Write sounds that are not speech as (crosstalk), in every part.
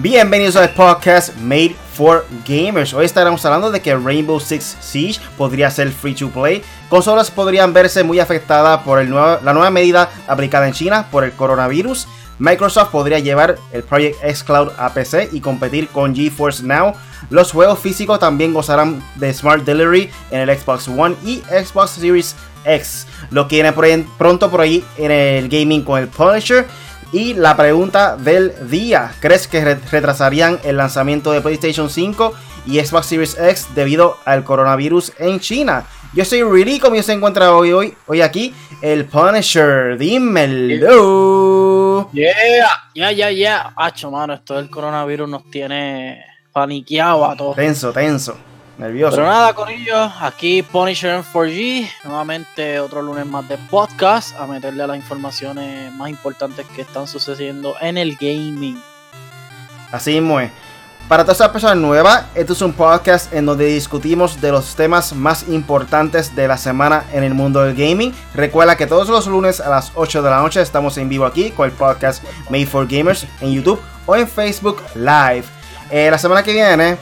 Bienvenidos al podcast Made for Gamers. Hoy estaremos hablando de que Rainbow Six Siege podría ser free to play. Consolas podrían verse muy afectadas por el nuevo, la nueva medida aplicada en China por el coronavirus. Microsoft podría llevar el Project X Cloud a PC y competir con GeForce Now. Los juegos físicos también gozarán de Smart Delivery en el Xbox One y Xbox Series X. Lo que viene pronto por ahí en el gaming con el Punisher. Y la pregunta del día, ¿crees que retrasarían el lanzamiento de PlayStation 5 y Xbox Series X debido al coronavirus en China? Yo soy Really, como se encuentra hoy, hoy, hoy aquí, el Punisher, dímelo. Yeah, ya, ya, ya. Hacho, mano, esto del coronavirus nos tiene paniqueado a todos. Tenso, tenso. Nervioso. Pero nada, Corillo, aquí Punisher en 4G. Nuevamente otro lunes más de podcast a meterle a las informaciones más importantes que están sucediendo en el gaming. Así mismo es. Para todas esas personas nuevas, esto es un podcast en donde discutimos de los temas más importantes de la semana en el mundo del gaming. Recuerda que todos los lunes a las 8 de la noche estamos en vivo aquí con el podcast Made for Gamers en YouTube o en Facebook Live. Eh, la semana que viene,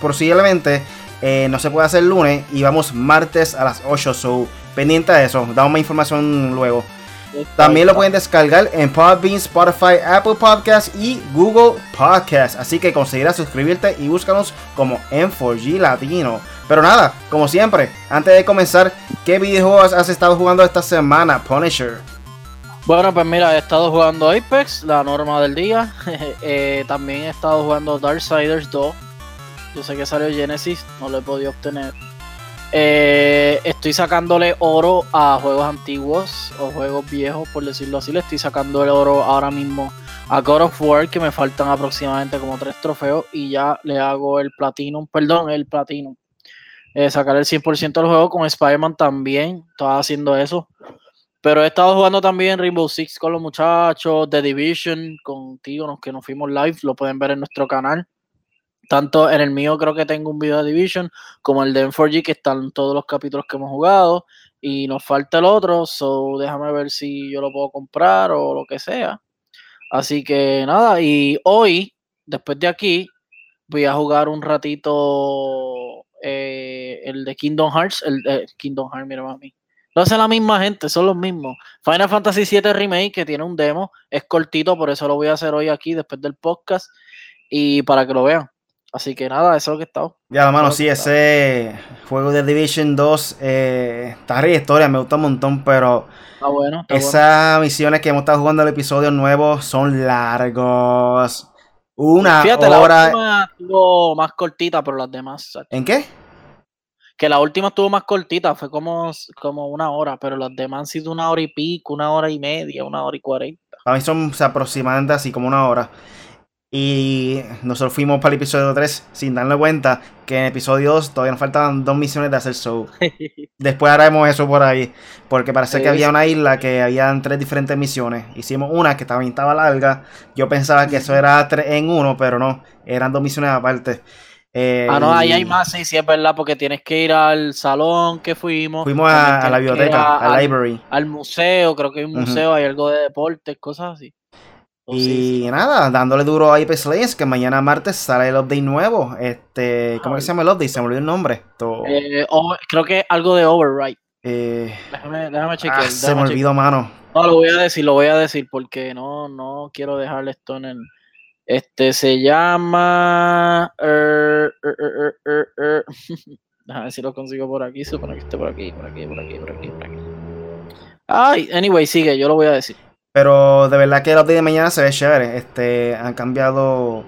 posiblemente eh, no se puede hacer lunes y vamos martes a las 8. So, pendiente de eso, damos más información luego. También lo pueden descargar en Podbean, Spotify, Apple Podcasts y Google Podcasts. Así que considera suscribirte y búscanos como M4G Latino. Pero nada, como siempre, antes de comenzar, ¿qué videojuegos has estado jugando esta semana, Punisher? Bueno, pues mira, he estado jugando Apex, la norma del día. (laughs) Eh, también he estado jugando Darksiders 2. Yo sé que salió Genesis, no lo he podido obtener. Eh, estoy sacándole oro a juegos antiguos o juegos viejos, por decirlo así. Le estoy sacando el oro ahora mismo a God of War, que me faltan aproximadamente como tres trofeos. Y ya le hago el Platinum, perdón, el Platinum. Eh, sacar el 100% del juego con Spider-Man también. Estaba haciendo eso. Pero he estado jugando también Rainbow Six con los muchachos, The Division, contigo, los que nos fuimos live, lo pueden ver en nuestro canal. Tanto en el mío creo que tengo un video de Division, como el de M4G, que están todos los capítulos que hemos jugado. Y nos falta el otro, so déjame ver si yo lo puedo comprar o lo que sea. Así que nada, y hoy, después de aquí, voy a jugar un ratito eh, el de Kingdom Hearts, el de Kingdom Hearts, mira mami hace la misma gente, son los mismos. Final Fantasy VII Remake, que tiene un demo, es cortito, por eso lo voy a hacer hoy aquí, después del podcast, y para que lo vean. Así que nada, eso es lo que he estado. Ya, mano, sí, ese juego de Division 2 eh, está re historia, me gusta un montón, pero está bueno, esas misiones que hemos estado jugando el episodio nuevo son largos. Una Fíjate, hora. La última más cortita, pero las demás. ¿En qué? Que la última estuvo más cortita, fue como, como una hora, pero las demás han sido una hora y pico, una hora y media, una hora y cuarenta. A mí son aproximadamente así como una hora. Y nosotros fuimos para el episodio 3 sin darle cuenta que en el episodio 2 todavía nos faltaban dos misiones de hacer show. (laughs) Después haremos eso por ahí. Porque parece que había una isla que habían tres diferentes misiones. Hicimos una que también estaba larga. Yo pensaba que (laughs) eso era tres en uno, pero no. Eran dos misiones aparte. Eh, ah, no, ahí hay más, sí, sí, es verdad, porque tienes que ir al salón que fuimos. Fuimos a, la biblioteca, al, library. Al museo, creo que hay un museo, hay algo de deportes, cosas así. Oh, y nada, dándole duro a Legends, que mañana martes sale el update nuevo. Este, ¿Cómo que se llama el update? Se me olvidó el nombre. Eh, creo que algo de Override. Eh, déjame, déjame chequear. Ah, se me olvidó, mano. No, lo voy a decir, lo voy a decir, porque no, no quiero dejarle esto en el este se llama. Er, er, er, (laughs) Déjame ver si lo consigo por aquí. Supone que esté por aquí, por aquí, por aquí, por aquí, por aquí. Ay, anyway, sigue, yo lo voy a decir. Pero de verdad que update de mañana se ve chévere. Este, han cambiado.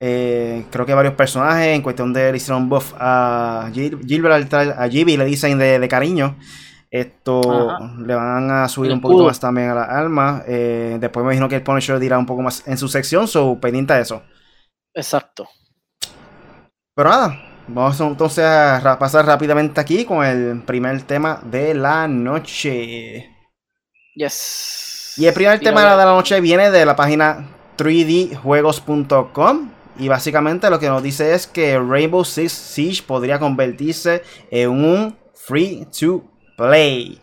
Eh, creo que varios personajes. En cuestión de le hicieron buff a Gilbert, a Gibi le dicen de cariño. Esto le van a subir un poquito más también a la alma. Eh, después me imagino que el Punisher dirá un poco más en su sección, so pendiente eso. Exacto. Pero nada, vamos entonces a pasar rápidamente aquí con el primer tema de la noche. Yes. Y el primer tema de la noche viene de la página 3djuegos.com. Y básicamente lo que nos dice es que Rainbow Six Siege podría convertirse en un free to Play.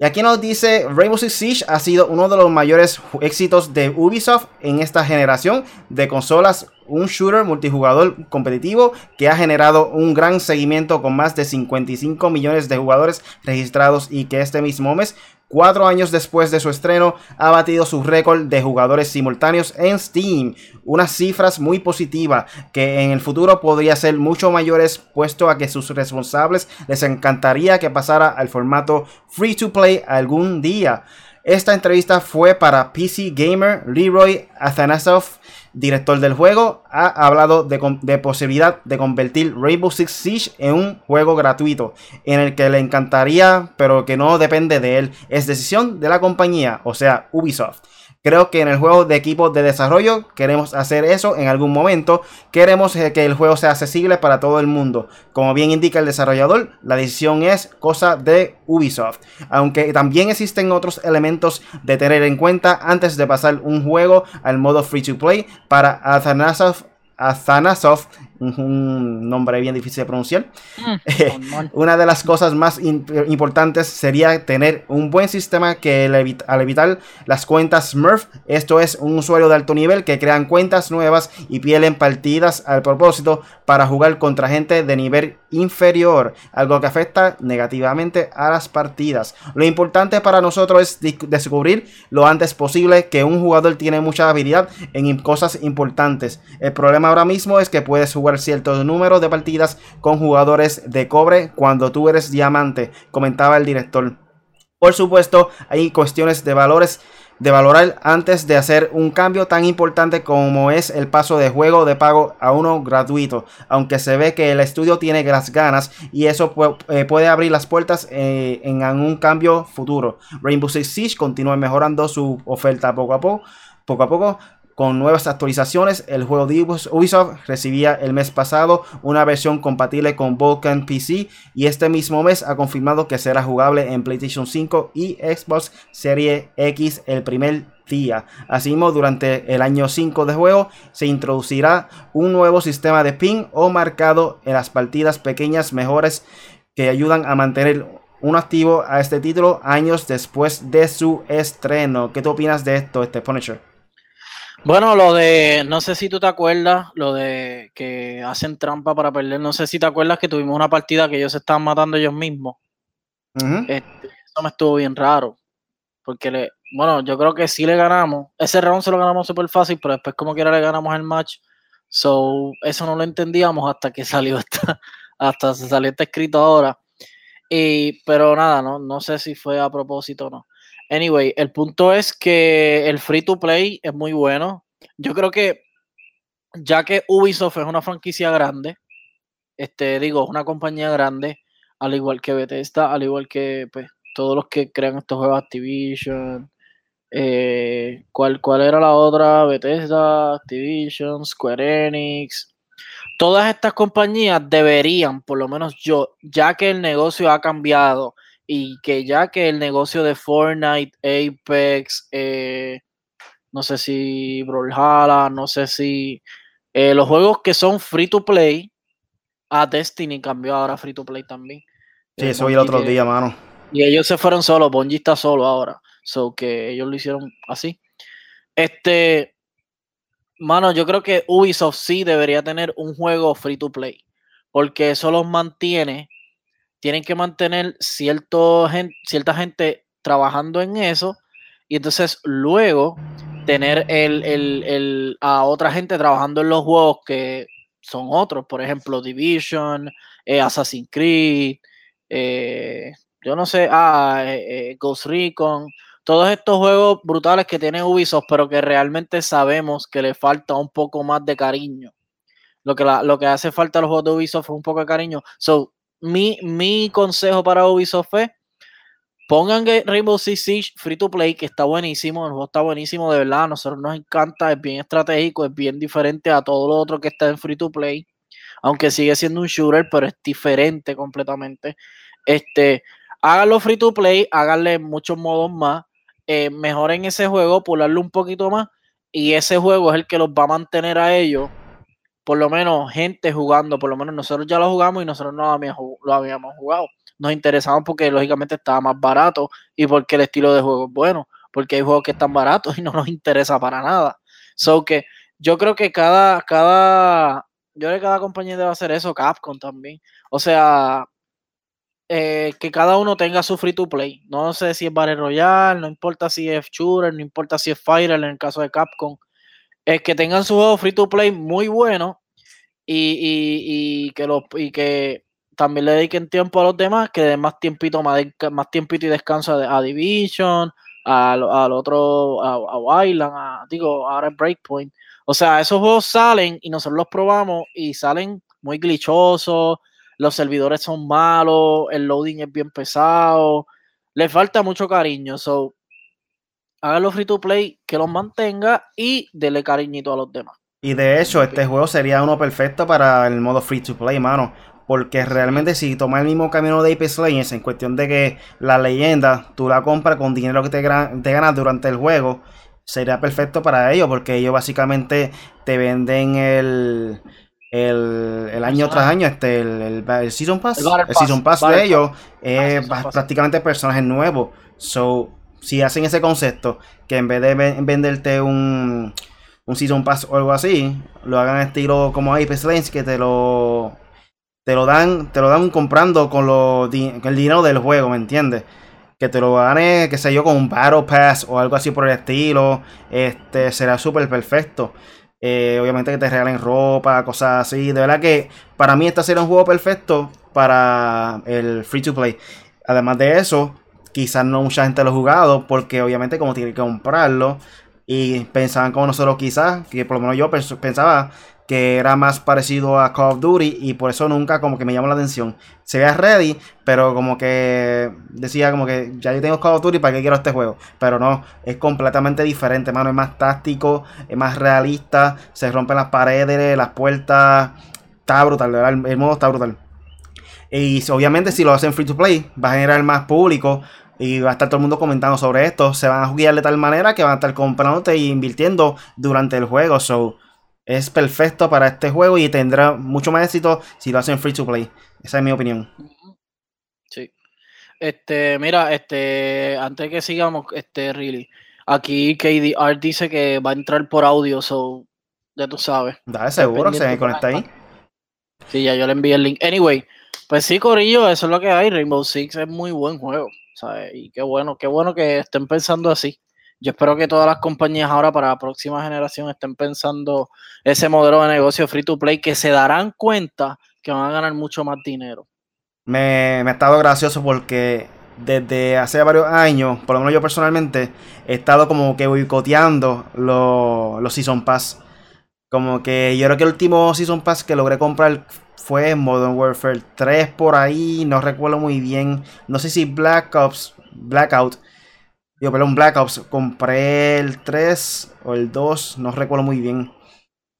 Y aquí nos dice, Rainbow Six Siege ha sido uno de los mayores éxitos de Ubisoft en esta generación de consolas, un shooter multijugador competitivo que ha generado un gran seguimiento con más de 55 millones de jugadores registrados y que este mismo mes Cuatro años después de su estreno, ha batido su récord de jugadores simultáneos en Steam. Unas cifras muy positivas que en el futuro podría ser mucho mayores, puesto a que sus responsables les encantaría que pasara al formato free to play algún día. Esta entrevista fue para PC Gamer Leroy Athanasov director del juego, ha hablado de, posibilidad de convertir Rainbow Six Siege en un juego gratuito, en el que le encantaría, pero que no depende de él. Es decisión de la compañía, o sea, Ubisoft. Creo que en el juego de equipo de desarrollo queremos hacer eso en algún momento. Queremos eh, que el juego sea accesible para todo el mundo. Como bien indica el desarrollador, la decisión es cosa de Ubisoft. Aunque también existen otros elementos de tener en cuenta antes de pasar un juego al modo free to play para Athanasov Athanasov, un nombre bien difícil de pronunciar. Mm, (laughs) una de las cosas más importantes sería tener un buen sistema que al evitar las cuentas Smurf, esto es un usuario de alto nivel que crean cuentas nuevas y pierden partidas al propósito para jugar contra gente de nivel inferior, algo que afecta negativamente a las partidas. Lo importante para nosotros es descubrir lo antes posible que un jugador tiene mucha habilidad en cosas importantes. El problema ahora mismo es que puedes jugar cierto número de partidas con jugadores de cobre cuando tú eres diamante, comentaba el director. Por supuesto, hay cuestiones de valores de valorar antes de hacer un cambio tan importante como es el paso de juego de pago a uno gratuito, aunque se ve que el estudio tiene las ganas y eso eh, puede abrir las puertas eh, en un cambio futuro. Rainbow Six Siege continúa mejorando su oferta poco a poco, poco a poco con nuevas actualizaciones, el juego de Ubisoft recibía el mes pasado una versión compatible con Vulkan PC y este mismo mes ha confirmado que será jugable en PlayStation 5 y Xbox Series X el primer día. Asimismo, durante el año 5 de juego se introducirá un nuevo sistema de ping o marcado en las partidas pequeñas mejores que ayudan a mantener un activo a este título años después de su estreno. ¿Qué tú opinas de esto, este Punisher? Bueno, lo de, no sé si tú te acuerdas, lo de que hacen trampa para perder, no sé si te acuerdas que tuvimos una partida que ellos se estaban matando ellos mismos. Este, eso me estuvo bien raro, porque le, bueno, yo creo que sí le ganamos, ese round se lo ganamos súper fácil, pero después como quiera le ganamos el match, so, eso no lo entendíamos hasta que (laughs) salió esta, hasta se salió este escrito ahora. Y, pero nada, no, no sé si fue a propósito o no. Anyway, el punto es que el free to play es muy bueno. Yo creo que ya que Ubisoft es una franquicia grande, este, digo, una compañía grande, al igual que Bethesda, al igual que pues, todos los que crean estos juegos Activision, eh, ¿cuál, ¿cuál era la otra? Bethesda, Activision, Square Enix. Todas estas compañías deberían, por lo menos yo, ya que el negocio ha cambiado, y que ya que el negocio de Fortnite, Apex, eh, no sé si Brawlhalla, no sé si eh, los juegos que son free to play, a Destiny cambió ahora free to play también. Sí, eh, eso vi el otro día, mano. Y ellos se fueron solos, Bungie está solo ahora, so que ellos lo hicieron así. Este, mano, yo creo que Ubisoft sí debería tener un juego free to play, porque eso los mantiene tienen que mantener cierto cierta gente trabajando en eso y entonces luego tener el, a otra gente trabajando en los juegos que son otros, por ejemplo, Division, eh, Assassin's Creed, eh, yo no sé, ah, eh, Ghost Recon, todos estos juegos brutales que tiene Ubisoft, pero que realmente sabemos que le falta un poco más de cariño. Lo que, lo que hace falta a los juegos de Ubisoft es un poco de cariño. So, mi, consejo para Ubisoft es pongan Rainbow Six Siege free to play, que está buenísimo, el juego está buenísimo, de verdad, a nosotros nos encanta, es bien estratégico, es bien diferente a todo lo otro que está en free to play, aunque sigue siendo un shooter, pero es diferente completamente. Este, háganlo free to play, háganle muchos modos más, eh, mejoren ese juego, pularlo un poquito más, y ese juego es el que los va a mantener a ellos por lo menos gente jugando, por lo menos nosotros ya lo jugamos y nosotros no lo habíamos, jugado. nos interesaban porque lógicamente estaba más barato y porque el estilo de juego es bueno, porque hay juegos que están baratos y no nos interesa para nada. So que yo creo que cada, cada, yo creo que cada compañía debe hacer eso, Capcom también. O sea, eh, que cada uno tenga su free to play. No sé si es Battle Royale, no importa si es Shooter, no importa si es Fire en el caso de Capcom. Es que tengan su juego free to play muy bueno y, que, los, y que también le dediquen tiempo a los demás, que den más tiempito, más, más tiempito y descanso a, Division, al, otro, a, a digo, ahora Breakpoint. O sea, esos juegos salen y nosotros los probamos y salen muy glitchosos, los servidores son malos, el loading es bien pesado, le falta mucho cariño. So, háganlo free to play, que los mantenga y dele cariñito a los demás. Y de hecho, este juego sería uno perfecto para el modo free to play, mano. Porque realmente si toma el mismo camino de Apex Legends en cuestión de que la leyenda tú la compras con dinero que te, te ganas durante el juego, sería perfecto para ellos. Porque ellos básicamente te venden el, el, año tras año, este, el, el, Season Pass. El, Season Pass de ellos es prácticamente personajes nuevos. So, si hacen ese concepto, que en vez de venderte un un Season Pass o algo así, lo hagan estilo como Apex Legends, que te lo te lo dan, te lo dan comprando con, lo, el dinero del juego, ¿me entiendes? Que te lo gane, qué sé yo, con un Battle Pass o algo así por el estilo, este será súper perfecto. Eh, obviamente que te regalen ropa, cosas así. De verdad que para mí este sería un juego perfecto para el free to play. Además de eso, quizás no mucha gente lo ha jugado porque obviamente como tiene que comprarlo, y pensaban como nosotros quizás, que por lo menos yo pensaba que era más parecido a Call of Duty y por eso nunca como que me llamó la atención. Se veía ready, pero como que decía como que ya yo tengo Call of Duty, ¿para qué quiero este juego? Pero no, es completamente diferente, mano, es más táctico, es más realista, se rompen las paredes, las puertas, está brutal, el, el modo está brutal. Y obviamente si lo hacen free to play, va a generar más público, y va a estar todo el mundo comentando sobre esto. Se van a jugar de tal manera que van a estar comprándote e invirtiendo durante el juego. So, es perfecto para este juego y tendrá mucho más éxito si lo hacen free to play. Esa es mi opinión. Sí. Este, mira, este, antes que sigamos, este, really, aquí KDR dice que va a entrar por audio, so, ya tú sabes. Dale, seguro que se conecta ahí. Sí, ya yo le envié el link. Anyway, pues sí, Corillo, eso es lo que hay. Rainbow Six es muy buen juego. Y qué bueno, qué bueno que estén pensando así. Yo espero que todas las compañías ahora para la próxima generación estén pensando ese modelo de negocio free to play que se darán cuenta que van a ganar mucho más dinero. Me, me ha estado gracioso porque desde hace varios años, por lo menos yo personalmente, he estado como que boicoteando los, los Season Pass. Como que yo creo que el último Season Pass que logré comprar fue Modern Warfare 3 por ahí, no recuerdo muy bien. No sé si Black Ops, Blackout, yo un Black Ops, compré el 3 o el 2, no recuerdo muy bien.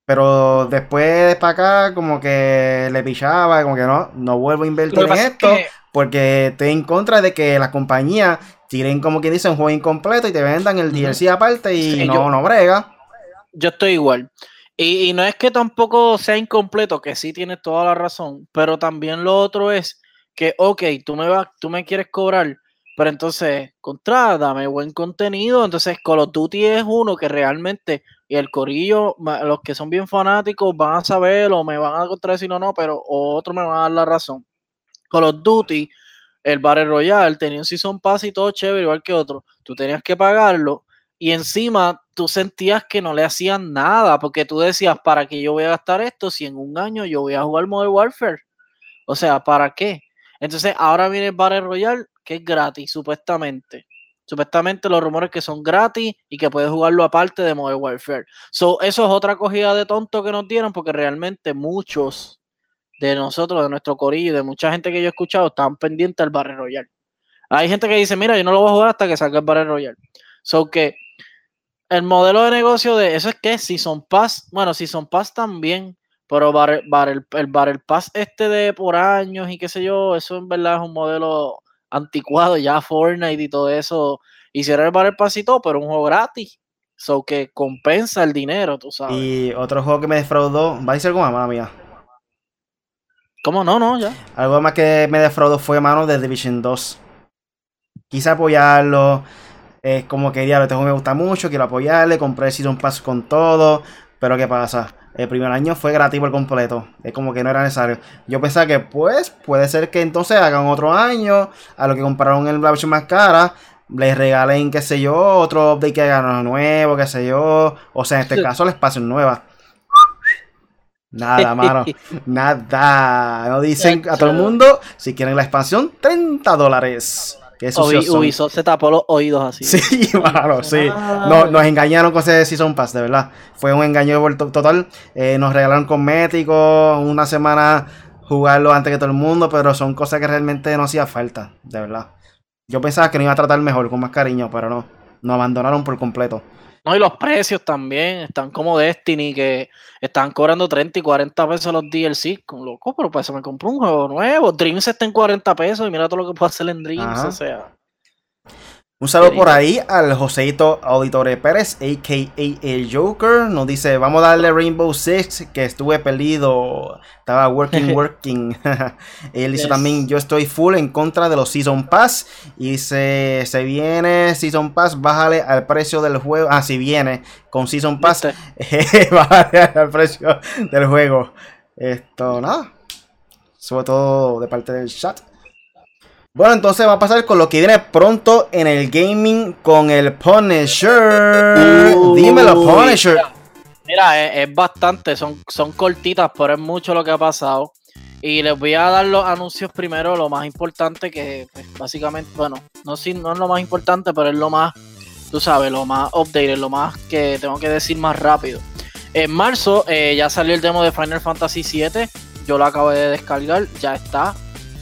Pero después para acá, como que le pillaba, como que no, no vuelvo a invertir en esto, porque estoy en contra de que las compañías tiren, como quien dice, un juego incompleto y te vendan el DLC aparte y no, no brega. Yo estoy igual. Y, no es que tampoco sea incompleto, que sí tienes toda la razón, pero también lo otro es que, ok, tú me, vas, tú me quieres cobrar, pero entonces, contra, dame buen contenido. Entonces, Call of Duty es uno que realmente, y el corillo, los que son bien fanáticos van a saber o me van a contradecir o no, pero otro me va a dar la razón. Call of Duty, el Battle Royale, tenía un Season Pass y todo chévere, igual que otro. Tú tenías que pagarlo y encima tú sentías que no le hacían nada, porque tú decías, ¿para qué yo voy a gastar esto si en un año yo voy a jugar Modern Warfare? O sea, ¿para qué? Entonces ahora viene el Battle Royale, que es gratis, supuestamente. Supuestamente los rumores que son gratis y que puedes jugarlo aparte de Modern Warfare. So, eso es otra cogida de tonto que nos dieron, porque realmente muchos de nosotros, de nuestro corillo, de mucha gente que yo he escuchado, están pendientes del Battle Royale. Hay gente que dice, mira, yo no lo voy a jugar hasta que salga el Battle Royale. So que el modelo de negocio de eso es que si son Pass, bueno, si son Pass también, pero bar, el, el Pass este de por años y qué sé yo, eso en verdad es un modelo anticuado, ya Fortnite y todo eso, hicieron el Battle Pass y todo, pero un juego gratis. So que compensa el dinero, tú sabes. Y otro juego que me defraudó, ¿va a decir algo más, mía? ¿Cómo no? No, ya. Algo más que me defraudó fue mano de Division 2. Quise apoyarlo. Es como que ya este juego me gusta mucho, quiero apoyarle, compré el Season Pass con todo. Pero ¿qué pasa? El primer año fue gratis por completo. Es como que no era necesario. Yo pensaba que pues puede ser que entonces hagan otro año. A lo que compraron el la versión más cara. Les regalen, qué sé yo, otro update que hagan nuevo, qué sé yo. O sea, en este caso les pasen nueva. Nada, (laughs) mano. Nada. No dicen a todo el mundo, si quieren la expansión, 30 dólares. Que Ubisoft se tapó los oídos así. Sí, (laughs) mano, sí. No, nos engañaron con ese Season Pass, de verdad. Fue un engaño total. Eh, nos regalaron cosméticos, una semana jugarlo antes que todo el mundo, pero son cosas que realmente no hacía falta, de verdad. Yo pensaba que no iba a tratar mejor, con más cariño, pero no. Nos abandonaron por completo. No, y los precios también están como Destiny, que están cobrando 30 y 40 pesos los DLC. Con loco, pero pues se me compró un juego nuevo. Dreams está en 40 pesos y mira todo lo que puedo hacer en Dreams, o sea. Un saludo por ahí al Joseito Auditore Pérez, a.k.a. el Joker. Nos dice, vamos a darle Rainbow Six, que estuve perdido. Estaba working, (laughs) working. (laughs) Él dice también, yo estoy full en contra de los Season Pass. Y se, se viene Season Pass, bájale al precio del juego. Ah, si viene con Season Pass, (laughs) bájale al precio del juego. Esto, nada. Sobre todo de parte del chat. Bueno, entonces va a pasar con lo que viene pronto en el gaming con el Punisher. Dímelo, Punisher. Mira, es, bastante, son, son cortitas, pero es mucho lo que ha pasado. Y les voy a dar los anuncios primero, lo más importante que pues, básicamente, bueno, no, no es lo más importante, pero es lo más, tú sabes, lo más updated, lo más que tengo que decir más rápido. En marzo eh, ya salió el demo de Final Fantasy VII, yo lo acabo de descargar, ya está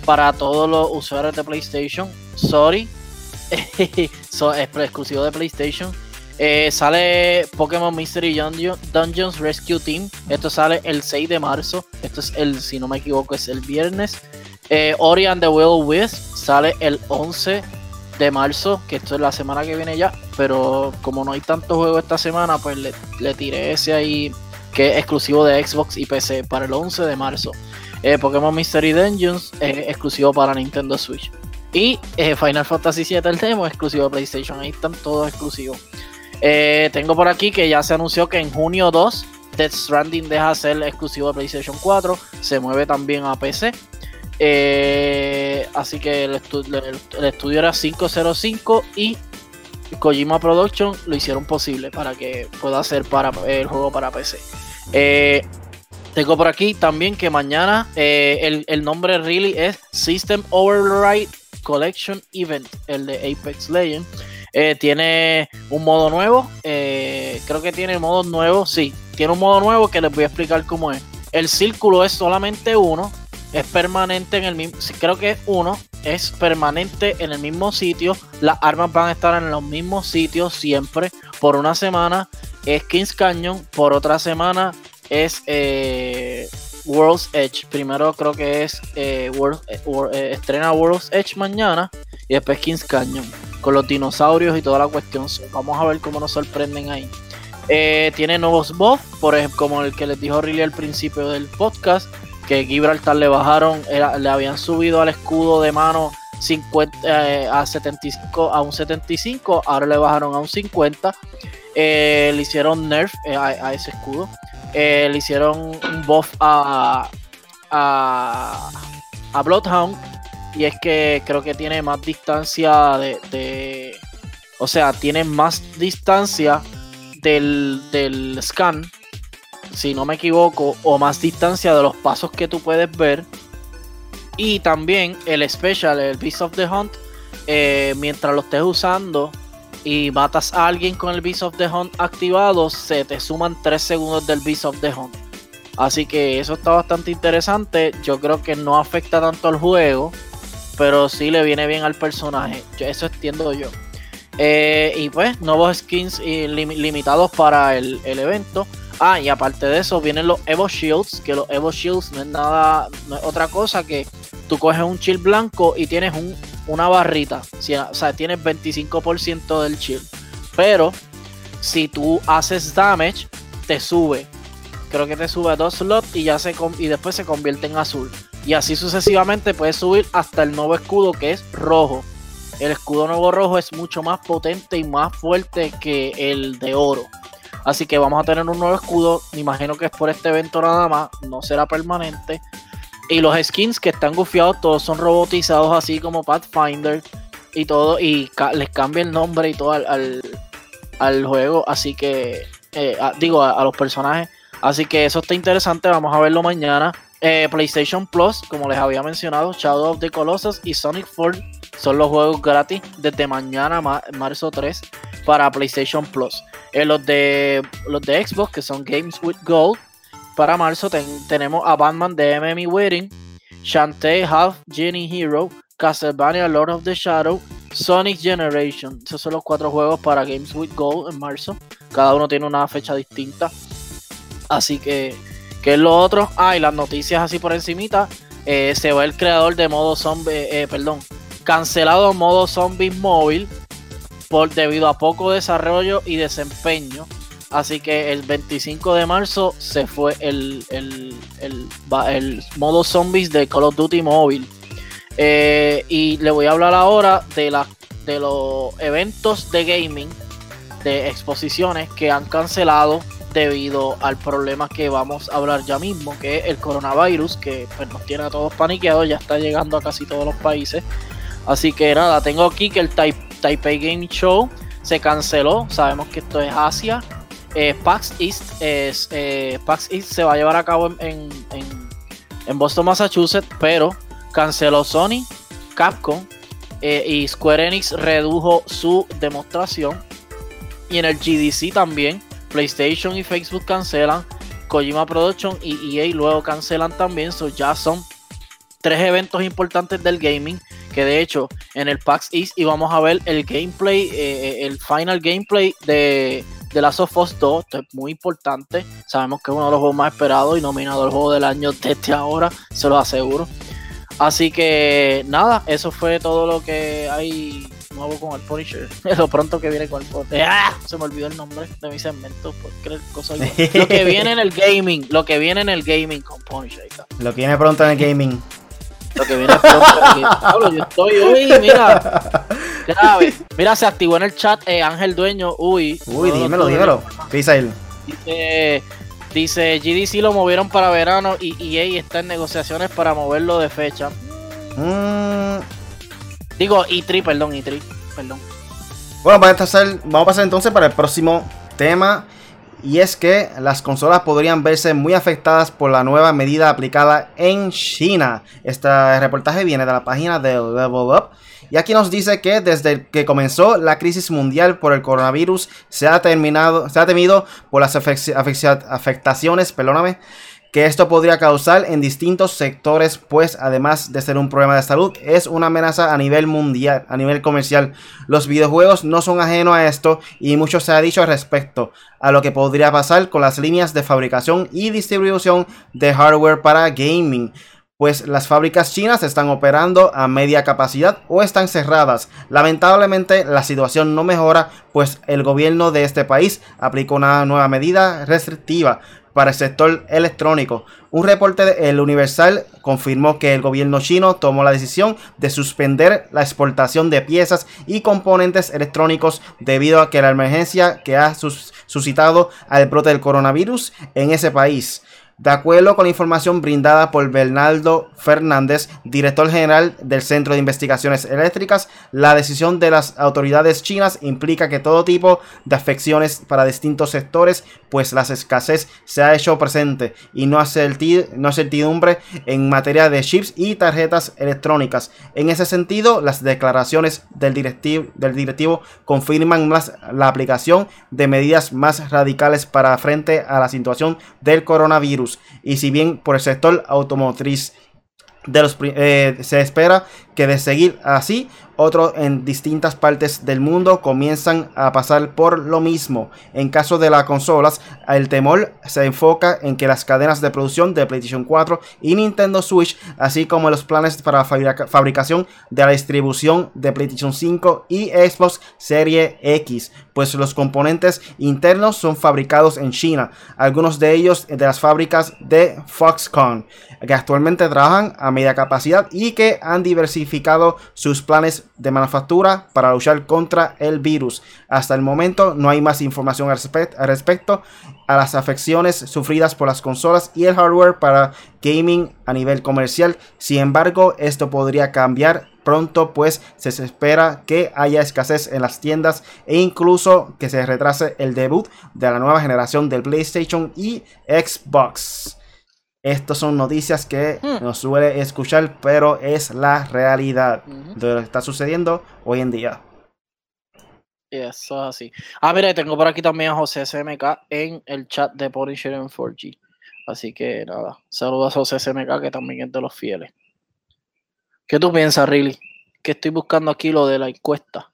para todos los usuarios de PlayStation. Sorry, (laughs) so, es exclusivo de PlayStation. Eh, sale Pokémon Mystery Dungeons Rescue Team. Esto sale el 6 de marzo. Esto es el, si no me equivoco, es el viernes. Eh, Ori and the Will Wisp sale el 11 de marzo, que esto es la semana que viene ya. Pero como no hay tanto juego esta semana, pues le, le tiré ese ahí que es exclusivo de Xbox y PC para el 11 de marzo. Eh, Pokémon Mystery Dungeons es exclusivo para Nintendo Switch. Y eh, Final Fantasy VII el demo exclusivo de PlayStation. Ahí están todos exclusivos. Eh, tengo por aquí que ya se anunció que en junio 2 Death Stranding deja de ser exclusivo de PlayStation 4. Se mueve también a PC. así que el, estudio era 505 y Kojima Production lo hicieron posible para que pueda ser para el juego para PC. Tengo por aquí también que mañana eh, el, nombre really es System Override Collection Event, el de Apex Legends. Eh, tiene un modo nuevo, eh, creo que tiene modos nuevos, sí, tiene un modo nuevo que les voy a explicar cómo es. El círculo es solamente uno, es permanente en el mismo, creo que es uno, es permanente en el mismo sitio, las armas van a estar en los mismos sitios siempre, por una semana es Kings Canyon, por otra semana es eh, World's Edge. Primero creo que es eh, eh, eh, estrena World's Edge mañana y después Kings Canyon con los dinosaurios y toda la cuestión. Vamos a ver cómo nos sorprenden ahí. tiene nuevos buffs, por ejemplo, como el que les dijo Riley al principio del podcast, que Gibraltar le bajaron, le habían subido al escudo de mano 50 a 75 a un 75, ahora le bajaron a un 50. le hicieron nerf a, ese escudo. Eh, le hicieron un buff a, a, Bloodhound. Y es que creo que tiene más distancia de. o sea, tiene más distancia del, del scan. Si no me equivoco. O más distancia de los pasos que tú puedes ver. Y también el special, el Beast of the Hunt. Eh, mientras lo estés usando y matas a alguien con el Beast of the Hunt activado, se te suman 3 segundos del Beast of the Hunt. Así que eso está bastante interesante. Yo creo que no afecta tanto al juego, pero sí le viene bien al personaje. Eso entiendo yo. Eh, y pues, nuevos skins limitados para el, evento. Ah, y aparte de eso, vienen los Evo Shields. Que los Evo Shields no es nada, no es otra cosa que tú coges un shield blanco y tienes un, una barrita. o sea, tienes 25% del shield. Pero si tú haces damage, te sube. Creo que te sube a dos slots y ya se y después se convierte en azul. Y así sucesivamente puedes subir hasta el nuevo escudo que es rojo. El escudo nuevo rojo es mucho más potente y más fuerte que el de oro. Así que vamos a tener un nuevo escudo. Me imagino que es por este evento nada más. No será permanente. Y los skins que están gufiados, todos son robotizados, así como Pathfinder y todo. Y les cambia el nombre y todo al, juego. Así que, eh, digo, a, los personajes. Así que eso está interesante. Vamos a verlo mañana. Eh, PlayStation Plus, como les había mencionado, Shadow of the Colossus y Sonic 4 son los juegos gratis desde mañana, marzo 3, para PlayStation Plus. Eh, los, de, los de Xbox, que son Games with Gold, para marzo tenemos a Batman de MM Wedding, Shantae Half Genie Hero, Castlevania Lord of the Shadow, Sonic Generation. Esos son los cuatro juegos para Games with Gold en marzo. Cada uno tiene una fecha distinta. Así que, ¿qué es lo otro? Ah, y las noticias así por encimita. Eh, se va el creador de modo zombie, eh, perdón, cancelado modo zombie móvil por debido a poco desarrollo y desempeño. Así que el 25 de marzo se fue el, el, el, modo zombies de Call of Duty móvil. Eh, y le voy a hablar ahora de, de los eventos de gaming, de exposiciones que han cancelado debido al problema que vamos a hablar ya mismo, que es el coronavirus, que pues, nos tiene a todos paniqueados, ya está llegando a casi todos los países. Así que nada, tengo aquí que el Taipei Game Show se canceló. Sabemos que esto es Asia. Eh, PAX East es eh, PAX East se va a llevar a cabo en, en, Boston, Massachusetts, pero canceló Sony, Capcom eh, y Square Enix redujo su demostración. Y en el GDC también, PlayStation y Facebook cancelan, Kojima Production y EA luego cancelan también. So ya son tres eventos importantes del gaming que de hecho en el PAX East íbamos a ver el gameplay, el final gameplay de, de Last of Us 2, esto es muy importante, sabemos que es uno de los juegos más esperados y nominado al juego del año desde ahora, se lo aseguro. Así que nada, eso fue todo lo que hay nuevo con el Punisher. (laughs) lo pronto que viene con el Punisher. ¡Ah! Se me olvidó el nombre de mi segmento. (laughs) lo que viene en el gaming. Lo que viene en el gaming con Punisher. Lo que viene pronto en el gaming. Lo que viene Pablo, yo estoy, uy, mira. Grave. Mira, se activó en el chat eh, Ángel Dueño, uy. Uy, dímelo, dímelo. ¿Qué dice él? Dice, dice, GDC lo movieron para verano y EA está en negociaciones para moverlo de fecha. Mm. Digo, E3, perdón, E3, perdón. Bueno, vamos a, pasar, vamos a pasar entonces para el próximo tema y es que las consolas podrían verse muy afectadas por la nueva medida aplicada en China. Este reportaje viene de la página de Level Up. Y aquí nos dice que desde que comenzó la crisis mundial por el coronavirus se ha, terminado, se ha temido por las afectaciones perdóname, que esto podría causar en distintos sectores, pues además de ser un problema de salud, es una amenaza a nivel mundial, a nivel comercial. Los videojuegos no son ajenos a esto y mucho se ha dicho al respecto a lo que podría pasar con las líneas de fabricación y distribución de hardware para gaming pues las fábricas chinas están operando a media capacidad o están cerradas. Lamentablemente la situación no mejora, pues el gobierno de este país aplicó una nueva medida restrictiva para el sector electrónico. Un reporte de El Universal confirmó que el gobierno chino tomó la decisión de suspender la exportación de piezas y componentes electrónicos debido a que la emergencia que ha suscitado al brote del coronavirus en ese país. De acuerdo con la información brindada por Bernardo Fernández, director general del Centro de Investigaciones Eléctricas, la decisión de las autoridades chinas implica que todo tipo de afecciones para distintos sectores, pues la escasez se ha hecho presente y no hay certidumbre en materia de chips y tarjetas electrónicas. En ese sentido, las declaraciones del directivo, del directivo confirman más la aplicación de medidas más radicales para frente a la situación del coronavirus y si bien por el sector automotriz de los, eh, se espera que de seguir así otros en distintas partes del mundo comienzan a pasar por lo mismo. En caso de las consolas, el temor se enfoca en que las cadenas de producción de PlayStation 4 y Nintendo Switch, así como los planes para fabricación de la distribución de PlayStation 5 y Xbox Serie X, pues los componentes internos son fabricados en China, algunos de ellos de las fábricas de Foxconn, que actualmente trabajan a media capacidad y que han diversificado sus planes de manufactura para luchar contra el virus. Hasta el momento no hay más información al respecto a las afecciones sufridas por las consolas y el hardware para gaming a nivel comercial. Sin embargo, esto podría cambiar pronto pues se espera que haya escasez en las tiendas e incluso que se retrase el debut de la nueva generación del PlayStation y Xbox. Estas son noticias que hmm. no suele escuchar, pero es la realidad de lo que está sucediendo hoy en día. Eso es así. Ah, mira, tengo por aquí también a José SMK en el chat de Punisher en 4G. Así que nada, saludos a José SMK que también es de los fieles. ¿Qué tú piensas, Riley? Que estoy buscando aquí lo de la encuesta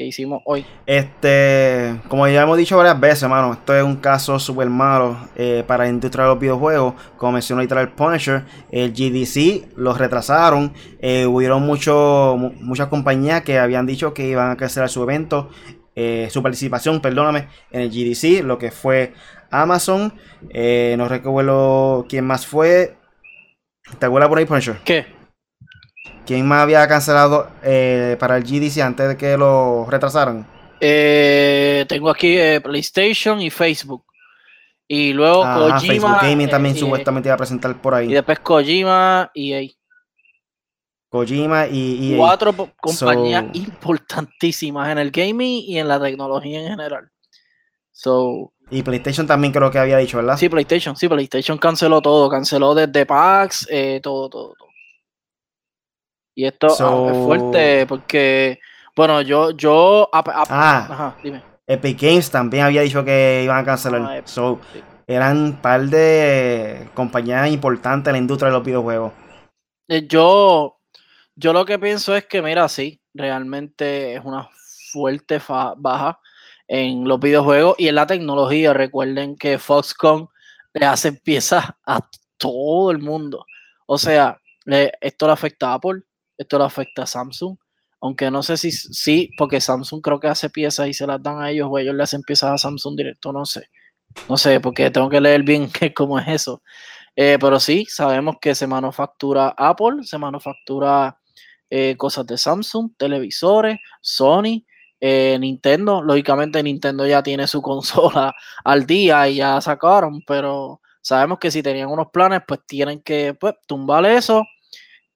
que hicimos hoy. Este, como ya hemos dicho varias veces, hermano, esto es un caso súper malo eh, para la industria de los videojuegos. Como mencionó ahorita el Punisher, el GDC los retrasaron. Eh, hubieron mucho, muchas compañías que habían dicho que iban a cancelar su evento, eh, su participación, perdóname, en el GDC, lo que fue Amazon. no recuerdo quién más fue. ¿Te acuerdas por ahí, Punisher? ¿Qué? ¿Quién más había cancelado eh, para el GDC antes de que lo retrasaran? Eh, tengo aquí eh, PlayStation y Facebook. Y luego Kojima. Facebook Gaming también supuestamente iba a presentar por ahí. Y después Kojima y EA. Kojima y EA. Cuatro compañías importantísimas en el gaming y en la tecnología en general. So, y PlayStation también creo que había dicho, ¿verdad? Sí, PlayStation, sí, PlayStation canceló todo, canceló desde PAX, todo, todo, todo. Y esto ah, es fuerte porque, bueno, yo, yo, ah, ajá, dime. Epic Games también había dicho que iban a cancelar. Ah, so, Eran un par de compañías importantes en la industria de los videojuegos. Eh, yo, yo lo que pienso es que, mira, sí, realmente es una fuerte baja en los videojuegos y en la tecnología. Recuerden que Foxconn le hace piezas a todo el mundo. O sea, esto le afecta a Apple, esto le afecta a Samsung. Aunque no sé si sí, porque Samsung creo que hace piezas y se las dan a ellos, o ellos le hacen piezas a Samsung directo, no sé. No sé, porque tengo que leer bien (laughs) cómo es eso. Eh, pero sí, sabemos que se manufactura Apple, se manufactura eh, cosas de Samsung, televisores, Sony, eh, Nintendo. Lógicamente Nintendo ya tiene su (laughs) consola al día y ya sacaron, pero sabemos que si tenían unos planes, pues tienen que pues, tumbar eso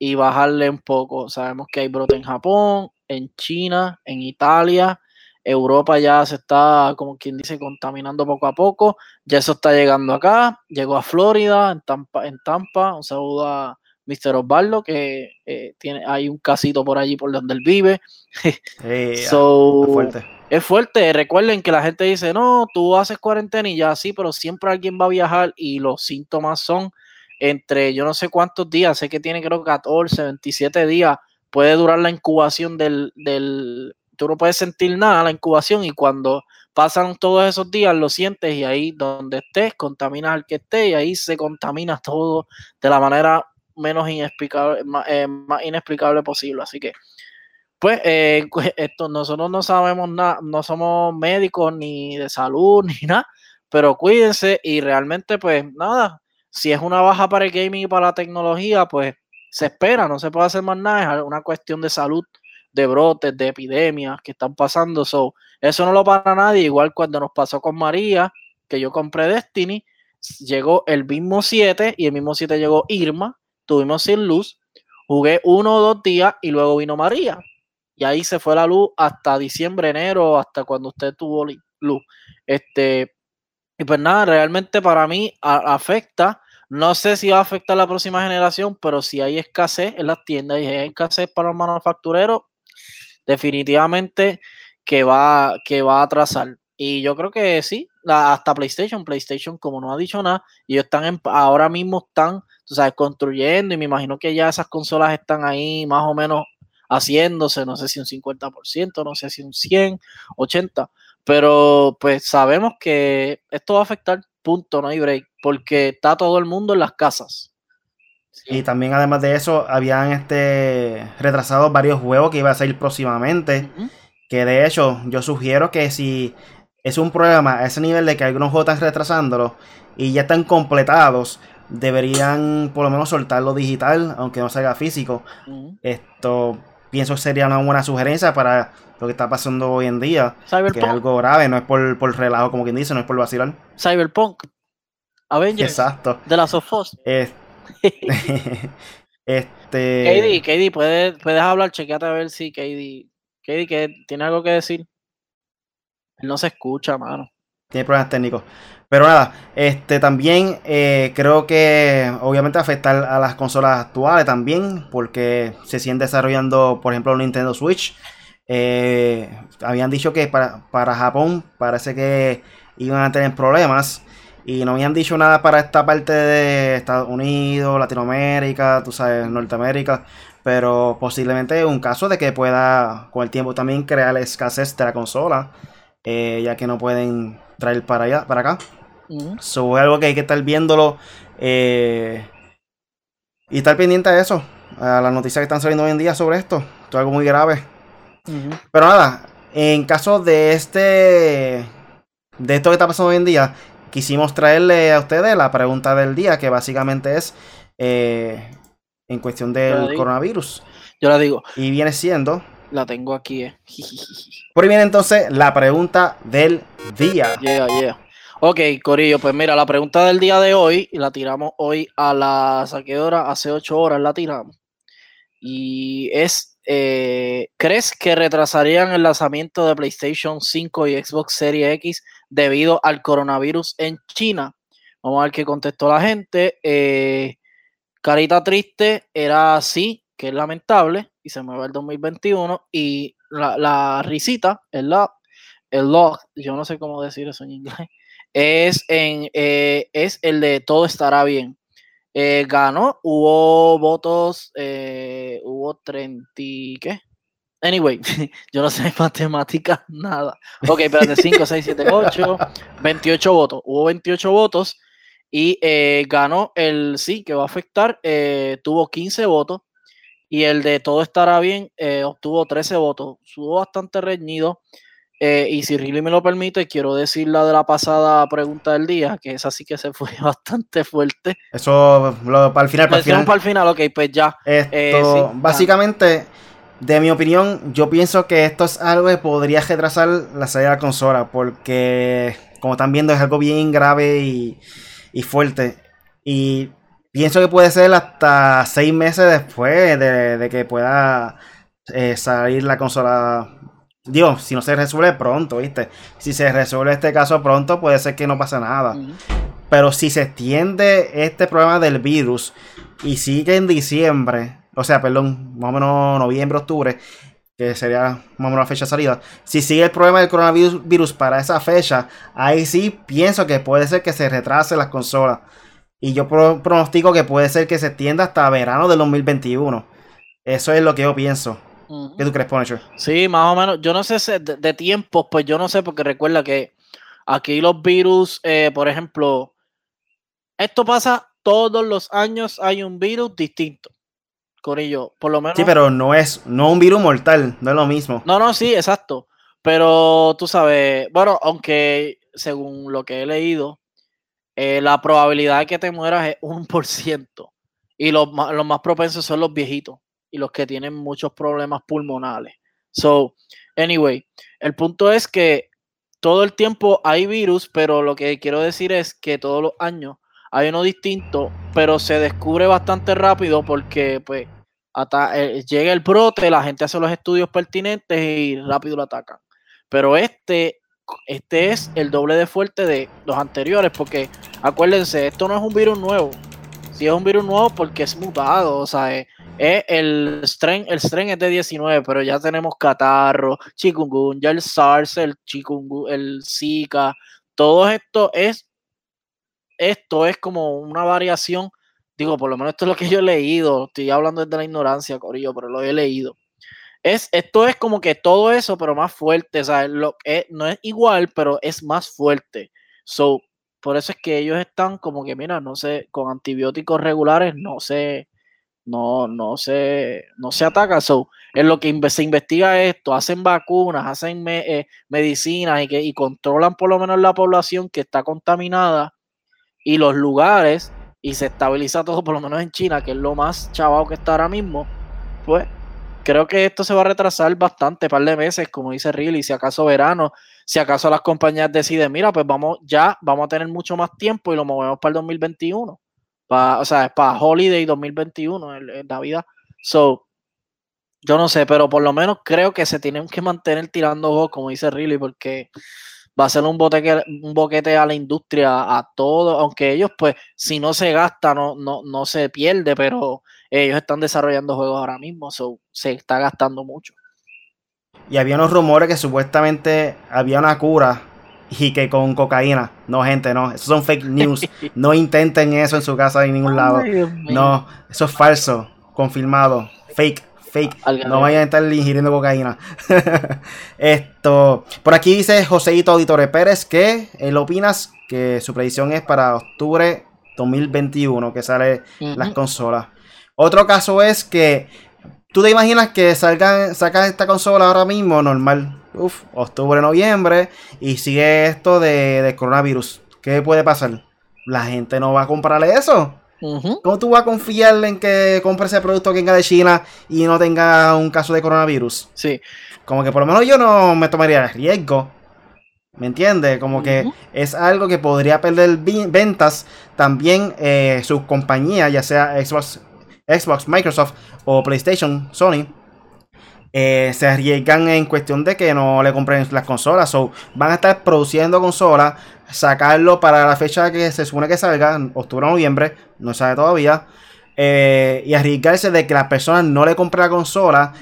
y bajarle un poco. Sabemos que hay brote en Japón, en China, en Italia. Europa ya se está, como quien dice, contaminando poco a poco. Ya eso está llegando acá. Llegó a Florida, en Tampa. En Tampa. Un saludo a Mr. Osvaldo, que eh, tiene, hay un casito por allí por donde él vive. (laughs) so, fuerte. Es fuerte. Recuerden que la gente dice, no, tú haces cuarentena y ya sí, pero siempre alguien va a viajar y los síntomas son entre yo no sé cuántos días, sé que tiene creo 14, 27 días, puede durar la incubación del, del, tú no puedes sentir nada la incubación y cuando pasan todos esos días lo sientes y ahí donde estés contaminas al que esté y ahí se contamina todo de la manera menos inexplicable, eh, más, inexplicable posible. Así que, pues, eh, (laughs) esto, nosotros no sabemos nada, no somos médicos ni de salud (laughs) ni nada, pero cuídense y realmente, pues, nada, si es una baja para el gaming y para la tecnología, pues se espera, no se puede hacer más nada, es una cuestión de salud, de brotes, de epidemias que están pasando. So, eso no lo para nadie, igual cuando nos pasó con María, que yo compré Destiny, llegó el mismo 7 y el mismo 7 llegó Irma, tuvimos sin luz, jugué uno o dos días y luego vino María. Y ahí se fue la luz hasta diciembre, enero, hasta cuando usted tuvo luz. Este, y pues nada, realmente para mí afecta no sé si va a afectar la próxima generación, pero si hay escasez en las tiendas y hay escasez para los manufactureros, definitivamente que va, que va a atrasar. Y yo creo que sí, hasta PlayStation, PlayStation como no ha dicho nada, ellos están ahora mismo están, tú sabes, construyendo y me imagino que ya esas consolas están ahí más o menos haciéndose, no sé si un 50%, no sé si un 100, 80, pero pues sabemos que esto va a afectar, punto, no hay break porque está todo el mundo en las casas. Y también además de eso, habían este retrasado varios juegos que iban a salir próximamente. Que de hecho, yo sugiero que si es un problema a ese nivel de que algunos juegos están retrasándolo y ya están completados, deberían por lo menos soltarlo digital, aunque no salga físico. Esto pienso que sería una buena sugerencia para lo que está pasando hoy en día, que es Cyberpunk, algo grave, no es por, por relajo, como quien dice, no es por vacilar. Cyberpunk, Avengers, Exacto. de las of Us. Es- KD, (laughs) este. KD, puedes, puedes hablar, chequeate a ver si KD, KD que tiene algo que decir. Él no se escucha, mano. Tiene problemas técnicos. Pero nada, este también eh, creo que obviamente afecta a las consolas actuales también, porque se siguen desarrollando, por ejemplo, Nintendo Switch. Eh, habían dicho que para, para Japón parece que iban a tener problemas y no habían dicho nada para esta parte de Estados Unidos, Latinoamérica, tú sabes, Norteamérica, pero posiblemente un caso de que pueda con el tiempo también crear escasez de la consola, eh, ya que no pueden traer para allá, para acá. So, es algo que hay que estar viéndolo eh, y estar pendiente de eso, a las noticias que están saliendo hoy en día sobre esto. Esto es algo muy grave. Pero nada, en caso de este. De esto que está pasando hoy en día, quisimos traerle a ustedes la pregunta del día, que básicamente es eh, en cuestión la del coronavirus. Yo la digo, Y viene siendo. la tengo aquí, eh. (laughs) Por ahí viene entonces la pregunta del día. Yeah, yeah. Ok, Corillo, pues mira, la pregunta del día de hoy, y la tiramos hoy a las, ¿a qué hora? Hace ocho horas la tiramos. Y es, eh, ¿crees que retrasarían el lanzamiento de PlayStation 5 y Xbox Series X debido al coronavirus en China? Vamos a ver qué contestó la gente. Eh, Carita Triste era así, que es lamentable, y se me va el 2021. Y la, la risita, el log, el log, yo no sé cómo decir eso en inglés, (laughs) es, en, eh, es el de todo estará bien. Eh, ganó, hubo votos, eh, hubo 30, y- ¿qué? Anyway, (laughs) yo no sé (laughs) matemáticas, nada. Ok, espérate, 5, 6, 7, 8, 28 votos. Hubo 28 votos y eh, ganó el sí, que va a afectar, eh, tuvo 15 votos. Y el de todo estará bien, eh, obtuvo 13 votos. Estuvo bastante reñido. Eh, y si Riley me lo permite, quiero decir la de la pasada pregunta del día, que esa sí que se fue (laughs) bastante fuerte. Eso lo- para el final, para el final. dejamos para el final, ok, pues ya. Esto, Eh, sí, básicamente, de mi opinión, yo pienso que esto es algo que podría retrasar la salida de la consola, porque como están viendo es algo bien grave y, y fuerte. Y pienso que puede ser hasta seis meses después de, de que pueda eh, salir la consola. Dios, si no se resuelve pronto, ¿viste? Si se resuelve este caso pronto, puede ser que no pase nada. Pero si se extiende este problema del virus y sigue en diciembre, o sea, perdón, más o menos noviembre, octubre, que sería más o menos la fecha de salida. Si sigue el problema del coronavirus virus para esa fecha, ahí sí pienso que puede ser que se retrase las consolas. Y yo pro- pronostico que puede ser que se extienda hasta verano del 2021. Eso es lo que yo pienso. ¿Qué tú crees, Punisher? Sí, más o menos. Yo no sé si de, de tiempos, pues yo no sé, porque recuerda que aquí los virus, eh, por ejemplo, esto pasa todos los años, hay un virus distinto. Corillo, por lo menos. Sí, pero no es no un virus mortal, no es lo mismo. No, no, sí, exacto. Pero tú sabes, bueno, aunque según lo que he leído, eh, la probabilidad de que te mueras es un por ciento. Y los más, los más propensos son los viejitos y los que tienen muchos problemas pulmonales. So, anyway, el punto es que todo el tiempo hay virus, pero lo que quiero decir es que todos los años hay uno distinto, pero se descubre bastante rápido porque pues ata- eh, llega el brote, la gente hace los estudios pertinentes y rápido lo atacan. Pero este, este es el doble de fuerte de los anteriores, porque acuérdense, esto no es un virus nuevo. Si es un virus nuevo, porque es mutado, o sea, es, es el strain, el strain es de 19, pero ya tenemos catarro, chikungunya, el SARS, el chikungu, el Zika, todo esto es esto es como una variación, digo, por lo menos esto es lo que yo he leído, estoy hablando desde la ignorancia, Corillo, pero lo he leído. Es, esto es como que todo eso, pero más fuerte, sea, lo, es- no es igual, pero es más fuerte. So, por eso es que ellos están como que, mira, no sé, con antibióticos regulares no se, no, no se, no se ataca. So, en lo que se investiga esto, hacen vacunas, hacen eh, medicinas y, que, y controlan por lo menos la población que está contaminada y los lugares y se estabiliza todo, por lo menos en China, que es lo más chavado que está ahora mismo, pues creo que esto se va a retrasar bastante, par de meses, como dice Riley, si acaso verano, si acaso las compañías deciden, mira, pues vamos ya, vamos a tener mucho más tiempo y lo movemos para el 2021, o sea, para Holiday 2021, en, Navidad. So, yo no sé, pero por lo menos creo que se tienen que mantener tirando juegos, como dice Riley, porque va a ser un, boteque, un boquete a la industria, a todo, aunque ellos, pues, si no se gasta, no, no, no se pierde, pero ellos están desarrollando juegos ahora mismo, so, se está gastando mucho. Y había unos rumores que supuestamente había una cura y que con cocaína. No, gente, no. Esos son fake news. (laughs) No intenten eso en su casa en ningún lado. no, eso es falso. Confirmado. Fake. Fake. No vayan a estar ingiriendo cocaína. (laughs) Esto. Por aquí dice Joseito Auditore Pérez que él opinas que su predicción es para octubre 2021 que sale las consolas. Otro caso es que tú te imaginas que salgan, sacas esta consola ahora mismo, normal, uf, octubre, noviembre, y sigue esto de, coronavirus. ¿Qué puede pasar? La gente no va a comprarle eso. ¿Cómo tú vas a confiar en que compre ese producto que venga de China y no tenga un caso de coronavirus? Sí. Como que por lo menos yo no me tomaría riesgo. ¿Me entiendes? Como que es algo que podría perder ventas. También eh, sus compañías, ya sea Xbox Xbox, Microsoft o PlayStation, Sony, eh, se arriesgan en cuestión de que no le compren las consolas. van a estar produciendo consolas, sacarlo para la fecha que se supone que salga, octubre o noviembre, no sabe todavía. Eh, y arriesgarse de que las personas no le compren la consola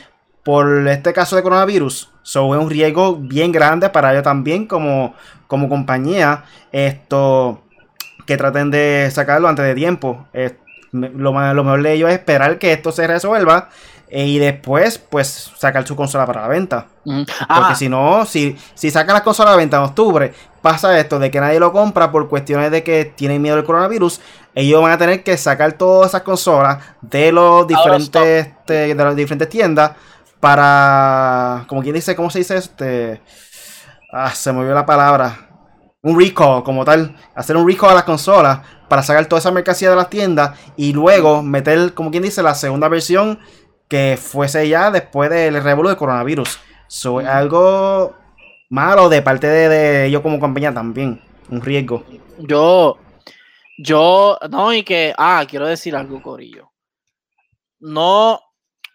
por este caso de coronavirus. So, es un riesgo bien grande para ellos también como, como compañía. Esto que traten de sacarlo antes de tiempo lo, mejor de ellos es esperar que esto se resuelva y después, pues, sacar su consola para la venta. Porque ah. si no, si, si sacan la consola a la venta en octubre, pasa esto de que nadie lo compra por cuestiones de que tienen miedo del coronavirus, ellos van a tener que sacar todas esas consolas de los diferentes, este, de las diferentes tiendas para, como quien dice, ¿cómo se dice? Este, ah, se me la palabra. Un recall como tal, hacer un recall a las consolas para sacar toda esa mercancía de las tiendas y luego meter, como quien dice, la segunda versión que fuese ya después del revuelo del coronavirus. So, algo malo de parte de, ellos como compañía también. Un riesgo. Yo, yo, no, y que, ah, quiero decir algo, Corillo. No,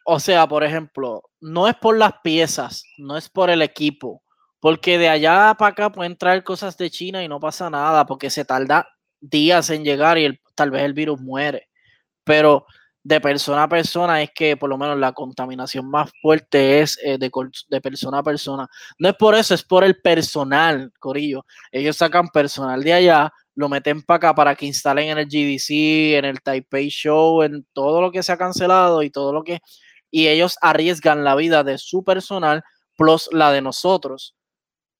o sea, por ejemplo, no es por las piezas, no es por el equipo, porque de allá para acá pueden traer cosas de China y no pasa nada, porque se tarda días en llegar y tal vez el virus muere. Pero de persona a persona es que por lo menos la contaminación más fuerte es eh, de, de, persona a persona. No es por eso, es por el personal, Corillo. Ellos sacan personal de allá, lo meten para acá para que instalen en el GDC, en el Taipei Show, en todo lo que se ha cancelado y todo lo que... Y ellos arriesgan la vida de su personal plus la de nosotros.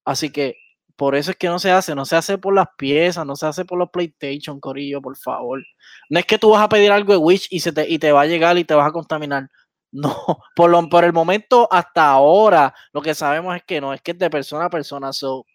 Así que por eso es que no se hace, no se hace por las piezas, no se hace por los PlayStation, Corillo, por favor. No es que tú vas a pedir algo de Wish y, se te, y te va a llegar y te vas a contaminar. (laughs) No, por, lo, por el momento hasta ahora lo que sabemos es que no, es que es de persona a persona. So,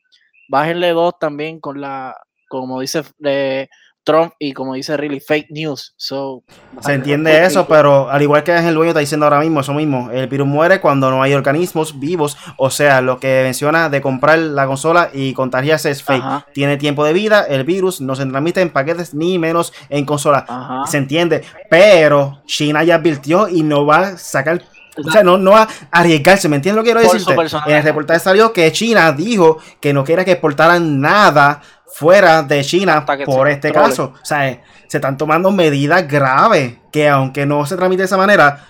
bájenle dos también con la, como dice de Trump y como dice Really, fake news. So, Se entiende eso, pero al igual que el dueño está diciendo ahora mismo, eso mismo, el virus muere cuando no hay organismos vivos, o sea, lo que menciona de comprar la consola y contagiarse es fake. Tiene tiempo de vida, el virus no se transmite en paquetes ni menos en consola. Se entiende, pero China ya advirtió y no va a sacar o sea, no, no va a arriesgarse, ¿me entiendes lo que quiero decir? En el reportaje salió que China dijo que no quiera que exportaran nada fuera de China por este caso. O sea, eh, se están tomando medidas graves que aunque no se tramite de esa manera,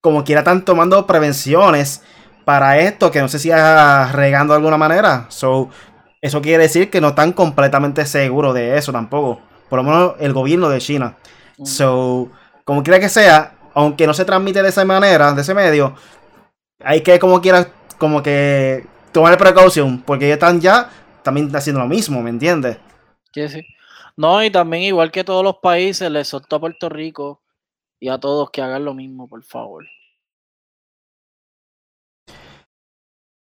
como quiera están tomando prevenciones para esto que no sé si es regando de alguna manera. So, eso quiere decir que no están completamente seguros de eso tampoco. Por lo menos el gobierno de China. Mm. So, como quiera que sea, aunque no se transmite de esa manera, de ese medio, hay que como quiera, como que tomar precaución, porque ellos están ya también está haciendo lo mismo, ¿me entiendes? Sí, sí. No, y también igual que todos los países, les soltó a Puerto Rico y a todos que hagan lo mismo, por favor.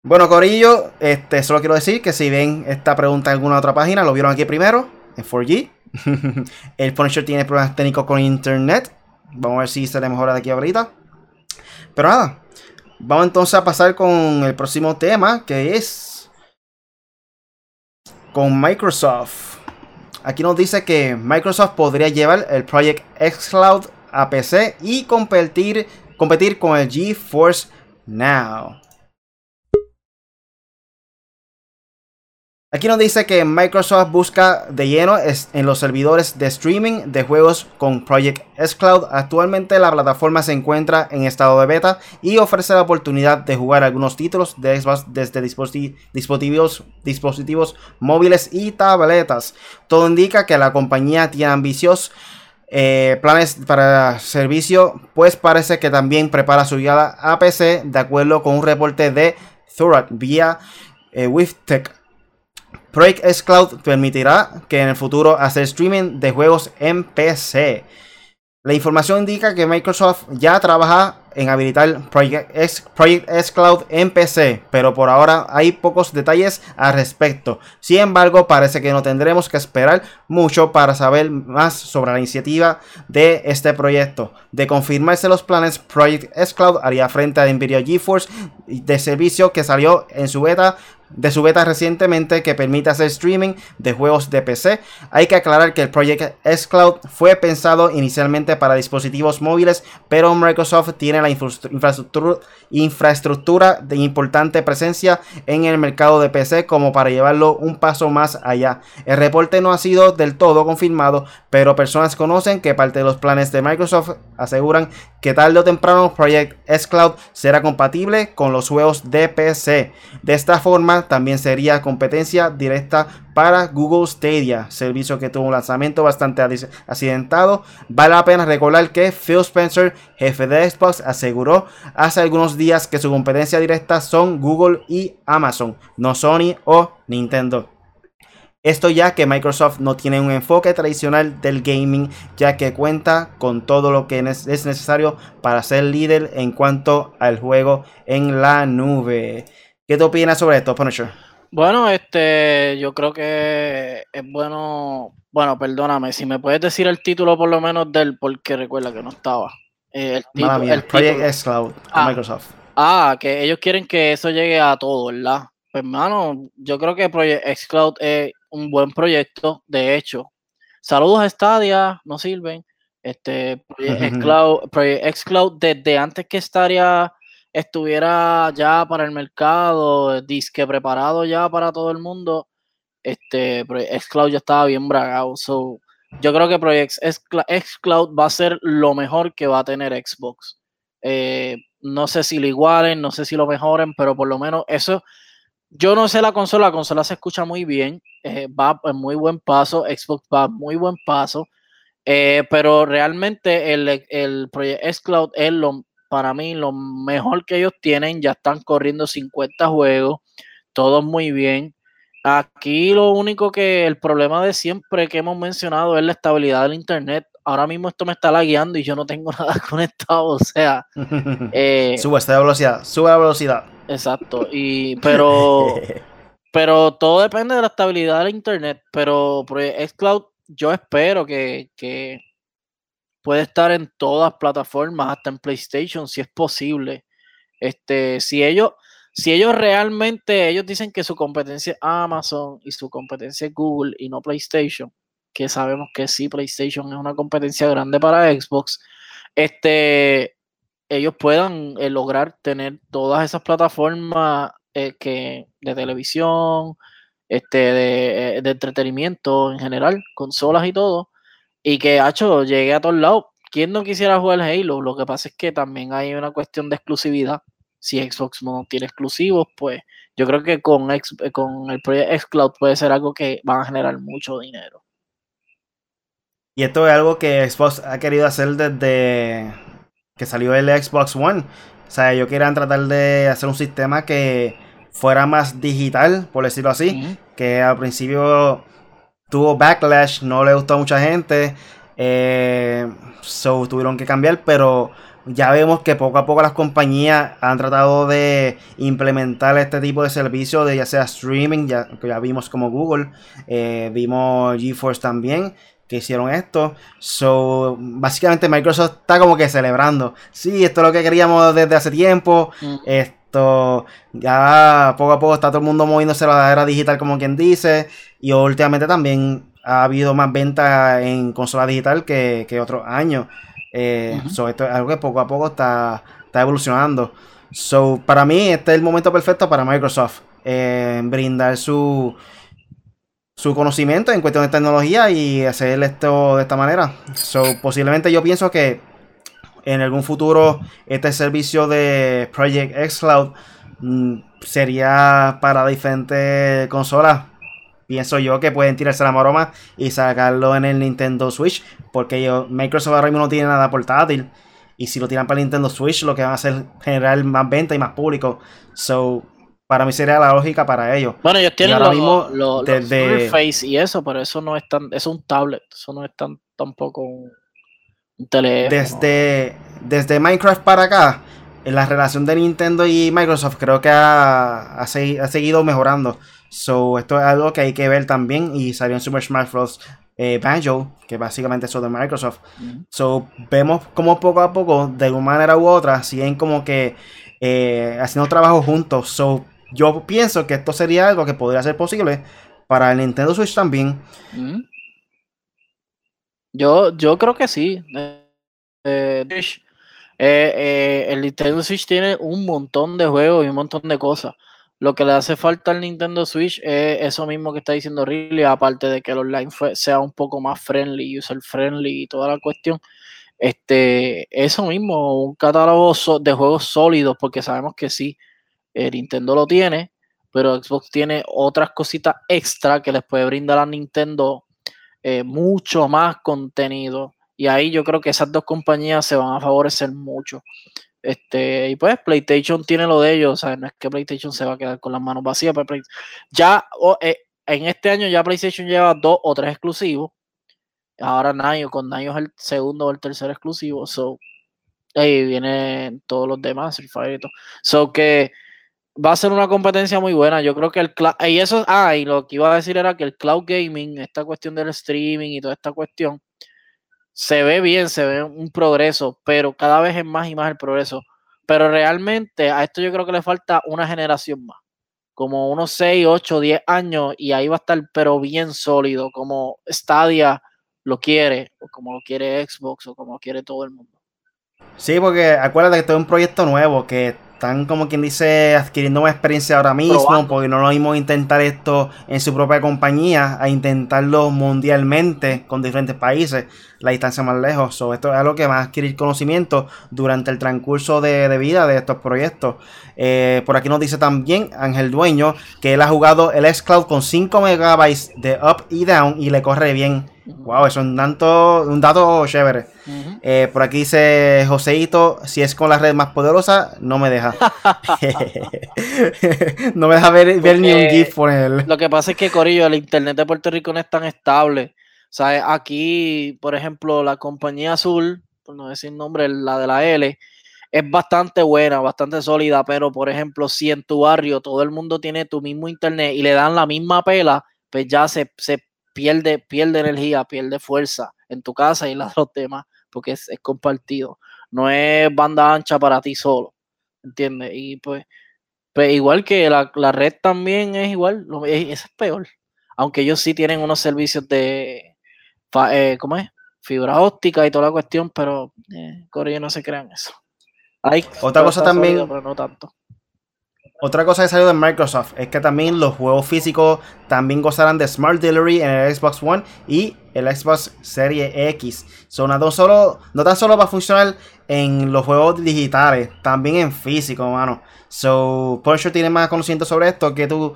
Bueno, Corillo, este, solo quiero decir que si ven esta pregunta en alguna otra página, lo vieron aquí primero, en 4G. (laughs) el Punisher tiene problemas técnicos con internet. Vamos a ver si se le mejora de aquí ahorita. Pero nada, vamos entonces a pasar con el próximo tema que es con Microsoft. Aquí nos dice que Microsoft podría llevar el Project xCloud a PC y competir, competir con el GeForce Now. Aquí nos dice que Microsoft busca de lleno en los servidores de streaming de juegos con Project xCloud. Actualmente la plataforma se encuentra en estado de beta y ofrece la oportunidad de jugar algunos títulos desde dispositivos, móviles y tabletas. Todo indica que la compañía tiene ambiciosos eh, planes para servicio, pues parece que también prepara su llegada a PC de acuerdo con un reporte de Thurat vía eh, Project X Cloud permitirá que en el futuro hacer streaming de juegos en PC. La información indica que Microsoft ya trabaja en habilitar Project X, Cloud en PC, pero por ahora hay pocos detalles al respecto. Sin embargo, parece que no tendremos que esperar mucho para saber más sobre la iniciativa de este proyecto. De confirmarse los planes, Project X Cloud haría frente a Nvidia GeForce de servicio que salió en su beta de su beta recientemente que permite hacer streaming de juegos de PC. Hay que aclarar que el Project S Cloud fue pensado inicialmente para dispositivos móviles, pero Microsoft tiene la infraestructura, infraestructura de importante presencia en el mercado de PC como para llevarlo un paso más allá. El reporte no ha sido del todo confirmado, pero personas conocen que parte de los planes de Microsoft aseguran que tarde o temprano Project S Cloud será compatible con los juegos de PC. De esta forma también sería competencia directa para Google Stadia, servicio que tuvo un lanzamiento bastante accidentado. Vale la pena recordar que Phil Spencer, jefe de Xbox, aseguró hace algunos días que su competencia directa son Google y Amazon, no Sony o Nintendo. Esto ya que Microsoft no tiene un enfoque tradicional del gaming, ya que cuenta con todo lo que es necesario para ser líder en cuanto al juego en la nube. ¿Qué te opinas sobre esto, Punisher? Bueno, este, yo creo que es bueno. Bueno, perdóname, si me puedes decir el título por lo menos del, porque recuerda que no estaba. Eh, el, título, el Project X Cloud ah, Microsoft. Ah, que ellos quieren que eso llegue a todo, ¿verdad? Pues, hermano, yo creo que Project X Cloud es un buen proyecto. De hecho, saludos a Stadia, no sirven. Este Project X Cloud, Project X Cloud desde antes que Stadia estuviera ya para el mercado, disque preparado ya para todo el mundo, este Xcloud ya estaba bien bragado. So, yo creo que Project Xcloud va a ser lo mejor que va a tener Xbox. Eh, no sé si lo igualen, no sé si lo mejoren, pero por lo menos eso. Yo no sé la consola, la consola se escucha muy bien, eh, va en muy buen paso, Xbox va muy buen paso, eh, pero realmente el, el Project Xcloud es lo, para mí lo mejor que ellos tienen. Ya están corriendo 50 juegos, todo muy bien. Aquí lo único que el problema de siempre que hemos mencionado es la estabilidad del internet. Ahora mismo esto me está lagueando y yo no tengo (laughs) nada conectado, o sea. (laughs) Eh, sube esta velocidad, sube la velocidad. Exacto, y pero (laughs) pero todo depende de la estabilidad del internet. Pero Xcloud, yo espero que, que puede estar en todas plataformas, hasta en PlayStation, si es posible. Este, si ellos, si ellos realmente, ellos dicen que su competencia es Amazon y su competencia es Google y no PlayStation, que sabemos que sí, PlayStation es una competencia grande para Xbox, este, ellos puedan eh, lograr tener todas esas plataformas eh, que, de televisión, este, de, eh, de entretenimiento en general, consolas y todo, y que, hecho llegue a todos lados. ¿Quién no quisiera jugar Halo? Lo que pasa es que también hay una cuestión de exclusividad. Si Xbox no tiene exclusivos, pues yo creo que con, con el proyecto xCloud puede ser algo que van a generar mucho dinero. Y esto es algo que Xbox ha querido hacer desde que salió el Xbox One. O sea, ellos querían tratar de hacer un sistema que fuera más digital, por decirlo así. Que al principio tuvo backlash, no le gustó a mucha gente. Eh, so tuvieron que cambiar, pero ya vemos que poco a poco las compañías han tratado de implementar este tipo de servicio de ya sea streaming, ya, ya vimos como Google, eh, vimos GeForce también, que hicieron esto. So, básicamente Microsoft está como que celebrando. Sí, esto es lo que queríamos desde hace tiempo. Mm. Esto, ya poco a poco está todo el mundo moviéndose a la era digital, como quien dice. Y últimamente también ha habido más ventas en consola digital que, que otros años. Eh, so, esto es algo que poco a poco está, está evolucionando. So, para mí, este es el momento perfecto para Microsoft. eh, brindar su, su conocimiento en cuestión de tecnología y hacer esto de esta manera. So, posiblemente yo pienso que en algún futuro este servicio de Project X Cloud mm, sería para diferentes consolas. Pienso yo que pueden tirarse la maroma y sacarlo en el Nintendo Switch. Porque Microsoft ahora mismo no tiene nada portátil. Y si lo tiran para el Nintendo Switch, lo que van a hacer es generar más venta y más público. So, para mí sería la lógica para ellos. Bueno, ellos tienen los, mismo, los- los desde- Surface y eso, pero eso no es tan, eso es un tablet, eso no es tan tampoco un, un teléfono. Desde, desde Minecraft para acá, en la relación de Nintendo y Microsoft creo que ha, ha segui- ha seguido mejorando. So, esto es algo que hay que ver también. Y salió en Super Smash Bros. eh, Banjo, que básicamente es de Microsoft. So, vemos como poco a poco, de una manera u otra, siguen como que eh, haciendo trabajo juntos. So, yo pienso que esto sería algo que podría ser posible para el Nintendo Switch también. Ujú. Yo, yo creo que sí. Eh, eh, eh, eh, el Nintendo Switch tiene un montón de juegos y un montón de cosas. Lo que le hace falta al Nintendo Switch es eso mismo que está diciendo Ridley, aparte de que el online sea un poco más friendly, user friendly y toda la cuestión. Este, eso mismo, un catálogo de juegos sólidos, porque sabemos que sí, eh, Nintendo lo tiene, pero Xbox tiene otras cositas extra que les puede brindar a Nintendo eh, mucho más contenido. Y ahí yo creo que esas dos compañías se van a favorecer mucho. Este, y pues PlayStation tiene lo de ellos, o sea, no es que PlayStation se va a quedar con las manos vacías, pero ya o- eh, en este año ya PlayStation lleva dos o tres exclusivos. Ahora Nayo, con Nayo es el segundo o el tercer exclusivo, so ahí vienen todos los demás, el Fire y todo. So que va a ser una competencia muy buena. Yo creo que el cloud, y eso, ah, y lo que iba a decir era que el cloud gaming, esta cuestión del streaming y toda esta cuestión, se ve bien, se ve un progreso, pero cada vez es más y más el progreso. Pero realmente a esto yo creo que le falta una generación más, como unos 6, 8, 10 años, y ahí va a estar, pero bien sólido, como Stadia lo quiere, o como lo quiere Xbox, o como lo quiere todo el mundo. Sí, porque acuérdate que esto es un proyecto nuevo, que están como quien dice adquiriendo una experiencia ahora mismo, Probando. porque no lo mismo intentar esto en su propia compañía a intentarlo mundialmente con diferentes países, la distancia más lejos. So, esto es algo que va a adquirir conocimiento durante el transcurso de, de vida de estos proyectos. Eh, por aquí nos dice también Ángel Dueño que él ha jugado el xCloud con 5 megabytes de up y down y le corre bien. Wow, eso es un dato, un dato chévere. Eh, por aquí dice Joseito, si es con la red más poderosa, no me deja. (laughs) no me deja ver, ver ni un GIF por él. Lo que pasa es que, Corillo, el internet de Puerto Rico no es tan estable. O sea, aquí, por ejemplo, la compañía azul, por no decir nombre, la de la L, es bastante buena, bastante sólida, pero por ejemplo, si en tu barrio todo el mundo tiene tu mismo internet y le dan la misma pela, pues ya se, se pierde, pierde energía, pierde fuerza en tu casa y en la de los demás, porque es, es compartido. No es banda ancha para ti solo, ¿entiendes? Y pues, pues igual que la, la red también es igual, lo, es, peor. Aunque ellos sí tienen unos servicios de, eh, ¿cómo es? Fibra óptica y toda la cuestión, pero eh, Corea no se crean eso. Hay, Otra cosa también- sólido, pero no tanto. Otra cosa que salió de Microsoft es que también los juegos físicos también gozarán de Smart Delivery en el Xbox One y el Xbox Series X. So, no, solo, no tan solo va a funcionar en los juegos digitales, también en físico, mano. So, Punisher tiene más conocimiento sobre esto que tú.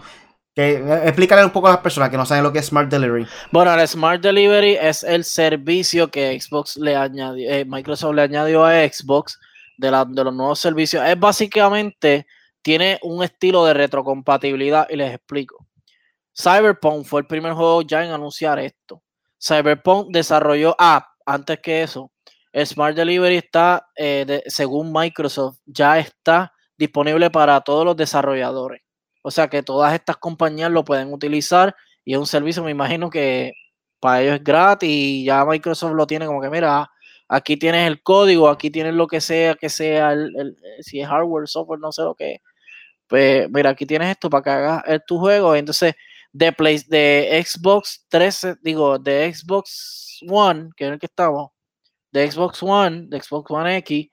Que, explícale un poco a las personas que no saben lo que es Smart Delivery. Bueno, el Smart Delivery es el servicio que Xbox le añadió, eh, Microsoft le añadió a Xbox de, la- de los nuevos servicios. Es básicamente, tiene un estilo de retrocompatibilidad y les explico. Cyberpunk fue el primer juego ya en anunciar esto. Cyberpunk desarrolló, ah, antes que eso, el Smart Delivery está, eh, según Microsoft, ya está disponible para todos los desarrolladores. O sea que todas estas compañías lo pueden utilizar y es un servicio, me imagino que para ellos es gratis y ya Microsoft lo tiene como que, mira, aquí tienes el código, aquí tienes lo que sea, que sea, el, si es hardware, software, no sé lo que Pues mira, aquí tienes esto para que hagas eh, tu juego. Entonces, de, Play, de Xbox 13, digo, de Xbox One, que es el que estamos, de Xbox One, de Xbox One X,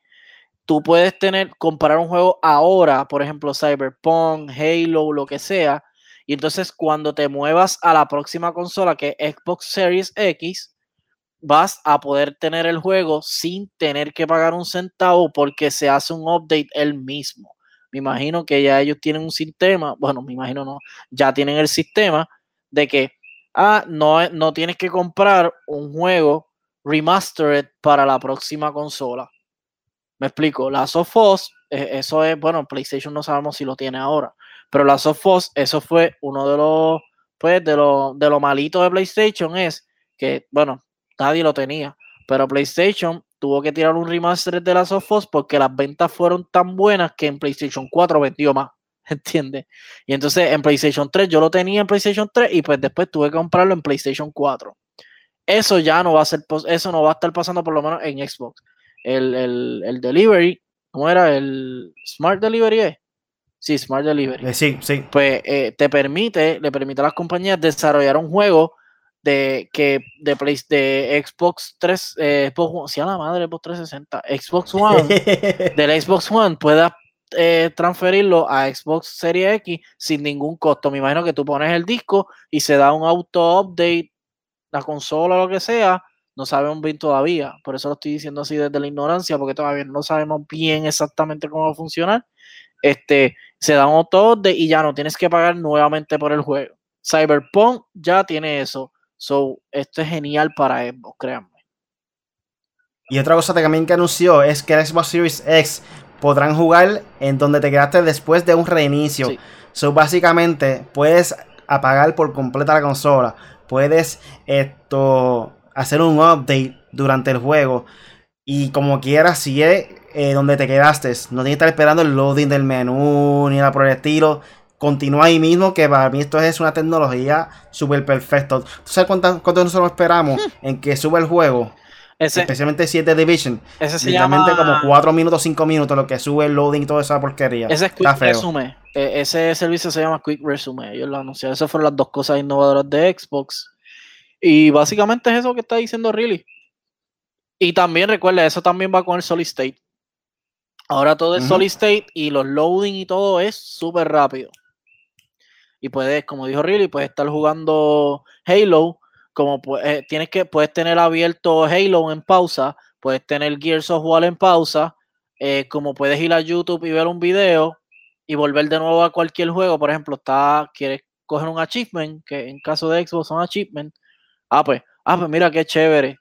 tú puedes tener, comparar un juego ahora, por ejemplo, Cyberpunk, Halo, lo que sea, y entonces cuando te muevas a la próxima consola, que es Xbox Series X, vas a poder tener el juego sin tener que pagar un centavo porque se hace un update el mismo. Me imagino que ya ellos tienen un sistema, bueno, me imagino no, ya tienen el sistema de que, ah, no, no tienes que comprar un juego remastered para la próxima consola. Me explico, la of eh, eso es, bueno, PlayStation no sabemos si lo tiene ahora, pero la of eso fue uno de los, pues, de lo, de lo malito de PlayStation es que, bueno, nadie lo tenía, pero PlayStation tuvo que tirar un remaster de la of porque las ventas fueron tan buenas que en PlayStation 4 vendió más, (laughs) ¿entiendes? Y entonces en PlayStation 3 yo lo tenía en PlayStation 3 y pues después tuve que comprarlo en PlayStation 4. Eso ya no va a ser, eso no va a estar pasando por lo menos en Xbox el, el, delivery, ¿cómo era? El Smart Delivery, ¿eh? Sí, Smart Delivery. Eh, sí, sí. Pues eh, te permite, le permite a las compañías desarrollar un juego de que de, Play, de Xbox 3, eh, Xbox, la madre Xbox 360, Xbox (laughs) One, del Xbox One pueda transferirlo a Xbox Series X sin ningún costo. Me imagino que tú pones el disco y se da un auto update, la consola o lo que sea, no sabemos bien todavía. Por eso lo estoy diciendo así desde la ignorancia, porque todavía no sabemos bien exactamente cómo va a funcionar. Este, se da un de y ya no tienes que pagar nuevamente por el juego. Cyberpunk ya tiene eso. So, esto es genial para Xbox, créanme. Y otra cosa también que anunció es que el Xbox Series X podrán jugar en donde te quedaste después de un reinicio. So, básicamente, puedes apagar por completa la consola. Puedes esto hacer un update durante el juego. Y como quieras, si es eh, donde te quedaste, no tienes que estar esperando el loading del menú ni nada por el estilo. Continúa ahí mismo, que para mí esto es una tecnología súper perfecta. ¿Tú sabes cuánto, cuánto nosotros esperamos hmm. en que suba el juego? especialmente 7 Division. Ese se llama... como 4 minutos, 5 minutos, lo que sube el loading y toda esa porquería. Ese es Quick Resume. E, ese servicio se llama Quick Resume. Ellos lo anunciaron. Esas fueron las dos cosas innovadoras de Xbox. Y básicamente es eso que está diciendo Really. Y también recuerda, eso también va con el Solid State. Ahora todo es Solid State y los loading y todo es súper rápido. Y puedes, como dijo Really, puedes estar jugando Halo. Como eh, tienes que, puedes tener abierto Halo en pausa, puedes tener Gears of War en pausa, eh, como puedes ir a YouTube y ver un video y volver de nuevo a cualquier juego. Por ejemplo, está, quieres coger un achievement, que en caso de Xbox son achievement, Ah, pues, ah, pues mira qué chévere.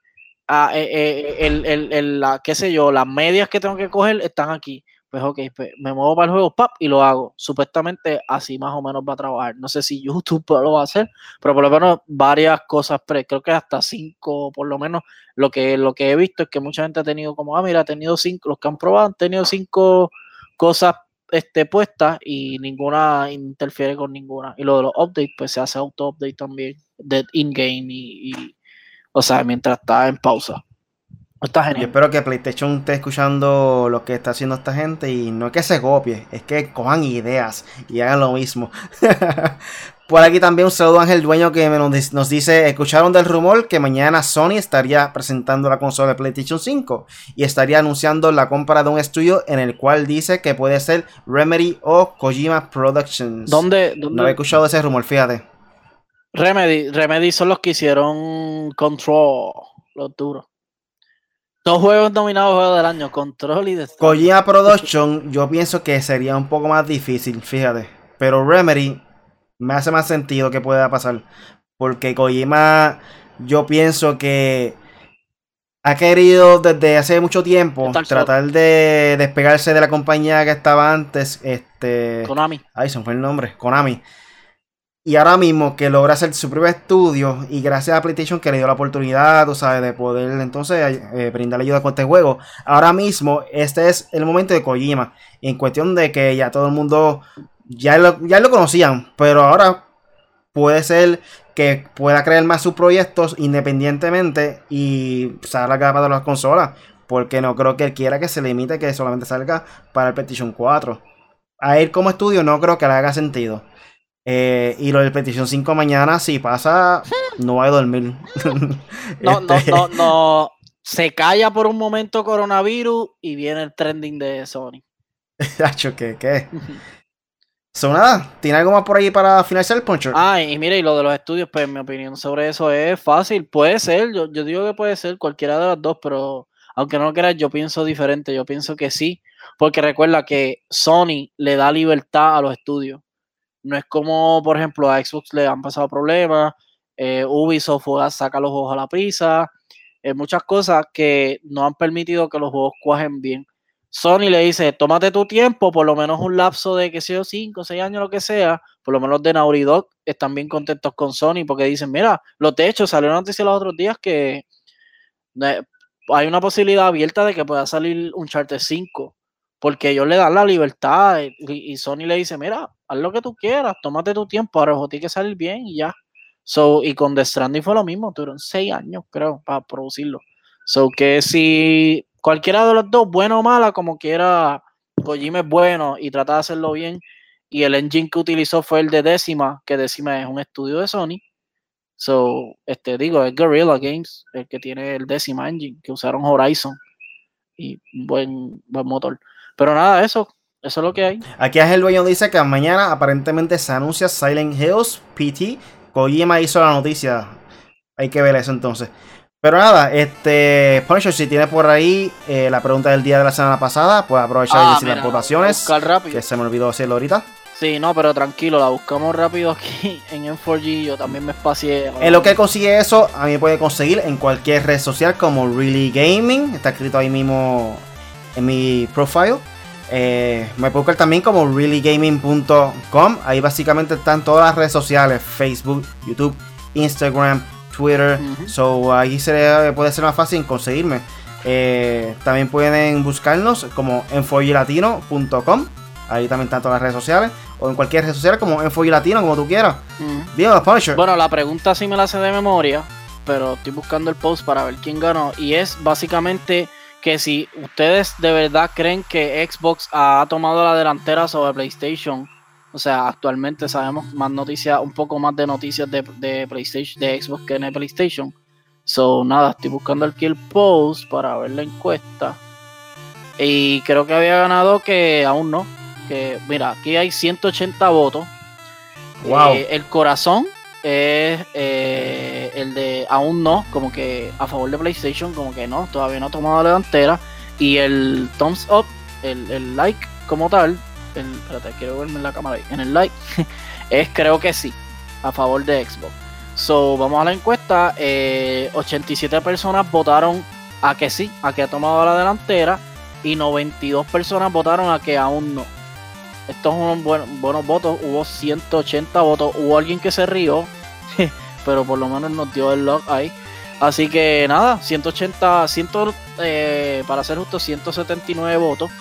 Ah, eh, eh, el, el, el, la, qué sé yo, las medias que tengo que coger están aquí. Pues ok, pues me muevo para el juego, pap, y lo hago. Supuestamente así más o menos va a trabajar. No sé si (laughs) YouTube lo va a hacer, pero por lo menos varias cosas, creo que hasta cinco, por lo menos lo que, lo que he visto es que mucha gente ha tenido como, ah, mira, ha tenido cinco, los que han probado han tenido cinco cosas este, puestas y ninguna interfiere con ninguna. Y lo de los updates, pues se hace auto-update también de in-game y, o sea, mientras está en pausa. Está genial. Yo espero que PlayStation esté escuchando lo que está haciendo esta gente y no es que se copie, es que cojan ideas y hagan lo mismo. (laughs) Por aquí también un saludo a Ángel Dueño que nos dice, escucharon del rumor que mañana Sony estaría presentando la consola de PlayStation 5 y estaría anunciando la compra de un estudio en el cual dice que puede ser Remedy o Kojima Productions. ¿Dónde? No he escuchado ese rumor, fíjate. Remedy, Remedy son los que hicieron Control, los duros. Dos juegos nominados juego del año, Control y Destruction. Kojima Production, yo pienso que sería un poco más difícil, fíjate. Pero Remedy me hace más sentido que pueda pasar. Porque Kojima, yo pienso que ha querido desde hace mucho tiempo tratar de despegarse de la compañía que estaba antes. Este. Konami. Ay, se fue el nombre. Konami. Y ahora mismo que logra hacer su propio estudio y gracias a PlayStation que le dio la oportunidad, tú sabes, de poder entonces eh, brindarle ayuda con este juego. Ahora mismo este es el momento de Kojima. En cuestión de que ya todo el mundo ya lo, ya lo conocían, pero ahora puede ser que pueda crear más sus proyectos independientemente y salga de las consolas. Porque no creo que él quiera que se limite que solamente salga para el PlayStation 4. A él como estudio no creo que le haga sentido. Eh, y lo del PlayStation 5 mañana, si pasa, (laughs) no va a dormir. (laughs) no, no, este no, no. Se calla por un momento coronavirus y viene el trending de Sony. (laughs) ¿qué? ¿Qué? So, nada, ¿tiene algo más por ahí para finalizar el Puncher? Ah, y mire, y lo de los estudios, pues mi opinión sobre eso es fácil. Puede ser, yo, yo digo que puede ser cualquiera de las dos, pero aunque no lo creas, yo pienso diferente. Yo pienso que sí, porque recuerda que Sony le da libertad a los estudios. No es como, por ejemplo, a Xbox le han pasado problemas, eh, Ubisoft saca los juegos a la prisa, eh, muchas cosas que no han permitido que los juegos cuajen bien. Sony le dice, tómate tu tiempo, por lo menos un lapso de, que sea, yo, 5, 6 años, lo que sea, por lo menos de Naughty Dog están bien contentos con Sony porque dicen, mira, los techos, salió una noticia los otros días que eh, hay una posibilidad abierta de que pueda salir un Charter 5, porque ellos le dan la libertad y, Sony le dice, mira, haz lo que tú quieras, tómate tu tiempo, ahora tiene que salir bien y ya. So, y con The Stranding fue lo mismo, tuvieron 6 años, creo, para producirlo. So, que si cualquiera de los dos, bueno o mala, como quiera, Kojima es bueno y trata de hacerlo bien. Y el engine que utilizó fue el de Décima, que Décima es un estudio de Sony. So, este, digo, es Guerrilla Games, el que tiene el Décima engine, que usaron Horizon. Y buen, buen motor. Pero nada, eso, eso es lo que hay. Aquí el dueño dice que mañana aparentemente se anuncia Silent Hills PT. Kojima hizo la noticia. Hay que ver eso entonces. Pero nada, este Punisher, si tiene por ahí eh, la pregunta del día de la semana pasada, pues aprovechar y ah, decir las votaciones. Que se me olvidó decirlo ahorita. Sí, no, pero tranquilo, la buscamos rápido aquí (laughs) en M4G. Yo también me espacié. En lo que consigue eso, a mí me puede conseguir en cualquier red social como Really Gaming. Está escrito ahí mismo en mi profile. Eh, me puede buscar también como reallygaming.com. Ahí básicamente están todas las redes sociales: Facebook, YouTube, Instagram, Twitter. So ahí se puede ser más fácil conseguirme. Eh, también pueden buscarnos como enfoylatino.com. Ahí también están todas las redes sociales. O en cualquier red social como Enfoylatino, como tú quieras. Bueno, la pregunta sí me la sé de memoria. Pero estoy buscando el post para ver quién ganó. Y es básicamente que si ustedes de verdad creen que Xbox ha tomado la delantera sobre PlayStation o sea, actualmente sabemos más noticias, un poco más de noticias de, PlayStation, de Xbox que en PlayStation. So, nada, estoy buscando aquí el post para ver la encuesta. Y creo que había ganado que aún no. Que, mira, aquí hay 180 votos. Wow. Eh, el corazón es eh, el de aún no, como que a favor de PlayStation, como que no, todavía no ha tomado la delantera. Y el thumbs up, el, el like como tal, espérate, quiero verme en la cámara ahí, en el like, (laughs) es creo que sí, a favor de Xbox. So, vamos a la encuesta. 87 eh, personas votaron a que sí, a que ha tomado la delantera. Y 92 personas votaron a que aún no. Estos son buenos, buenos votos. Hubo 180 votos. Hubo alguien que se rió. (laughs) pero por lo menos nos dio el log ahí. Así que nada, 180, 100, eh, para ser justo, 179 votos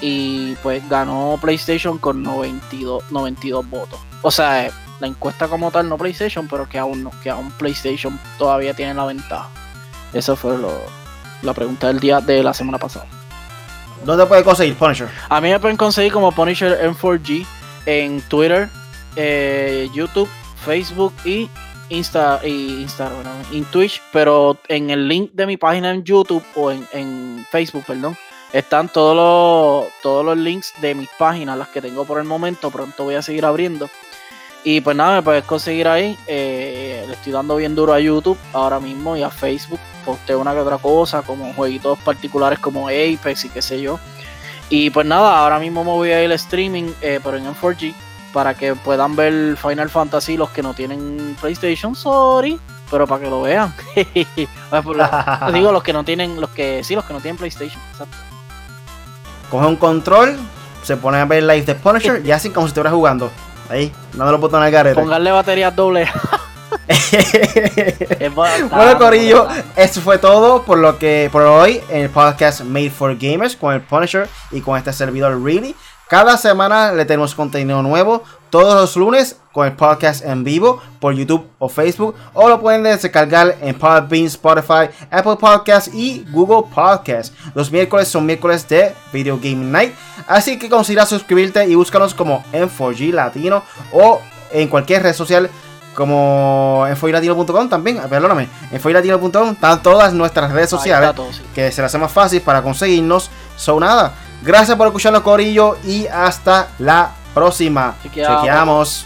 y pues ganó PlayStation con 92, 92 votos. O sea, la encuesta como tal no PlayStation, pero que aún no, que aún PlayStation todavía tiene la ventaja. Esa fue la pregunta del día de la semana pasada. ¿Dónde puede conseguir Punisher? A mí me pueden conseguir como Punisher M4G en Twitter, eh, YouTube, Facebook y Insta y Instagram, en Twitch, pero en el link de mi página en YouTube o en, en Facebook, perdón, están todos los, todos los links de mis páginas, las que tengo por el momento. Pronto voy a seguir abriendo. Y pues nada, me puedes conseguir ahí. Eh, le estoy dando bien duro a YouTube ahora mismo y a Facebook. Posteo una que otra cosa, como jueguitos particulares como Apex y qué sé yo. Y pues nada, ahora mismo me voy a ir al streaming, eh, pero en M4G, para que puedan ver Final Fantasy los que no tienen PlayStation. Sorry, pero para que lo vean. (laughs) (laughs) digo los que no tienen, los que sí, los que no tienen PlayStation. Exacto coge un control, se pone a ver live de Punisher y así como si estuviera jugando. Ahí, dando los botones al garete. Pongarle baterías doble. (laughs) bueno, Corillo, eso fue todo por lo que por hoy en el podcast Made for Gamers con el Punisher y con este servidor Really. Cada semana le tenemos contenido nuevo todos los lunes con el podcast en vivo por YouTube o Facebook o lo pueden descargar en Podbean, Spotify, Apple Podcasts y Google Podcasts. Los miércoles son miércoles de Video Game Night, así que considera suscribirte y búscanos como M4G Latino o en cualquier red social como en foilatino.com también, perdóname, en foilatino.com están todas nuestras redes sociales que se las hace más fácil para conseguirnos. Son nada. Gracias por escucharnos, Corillo, y hasta la próxima. Chequeamos.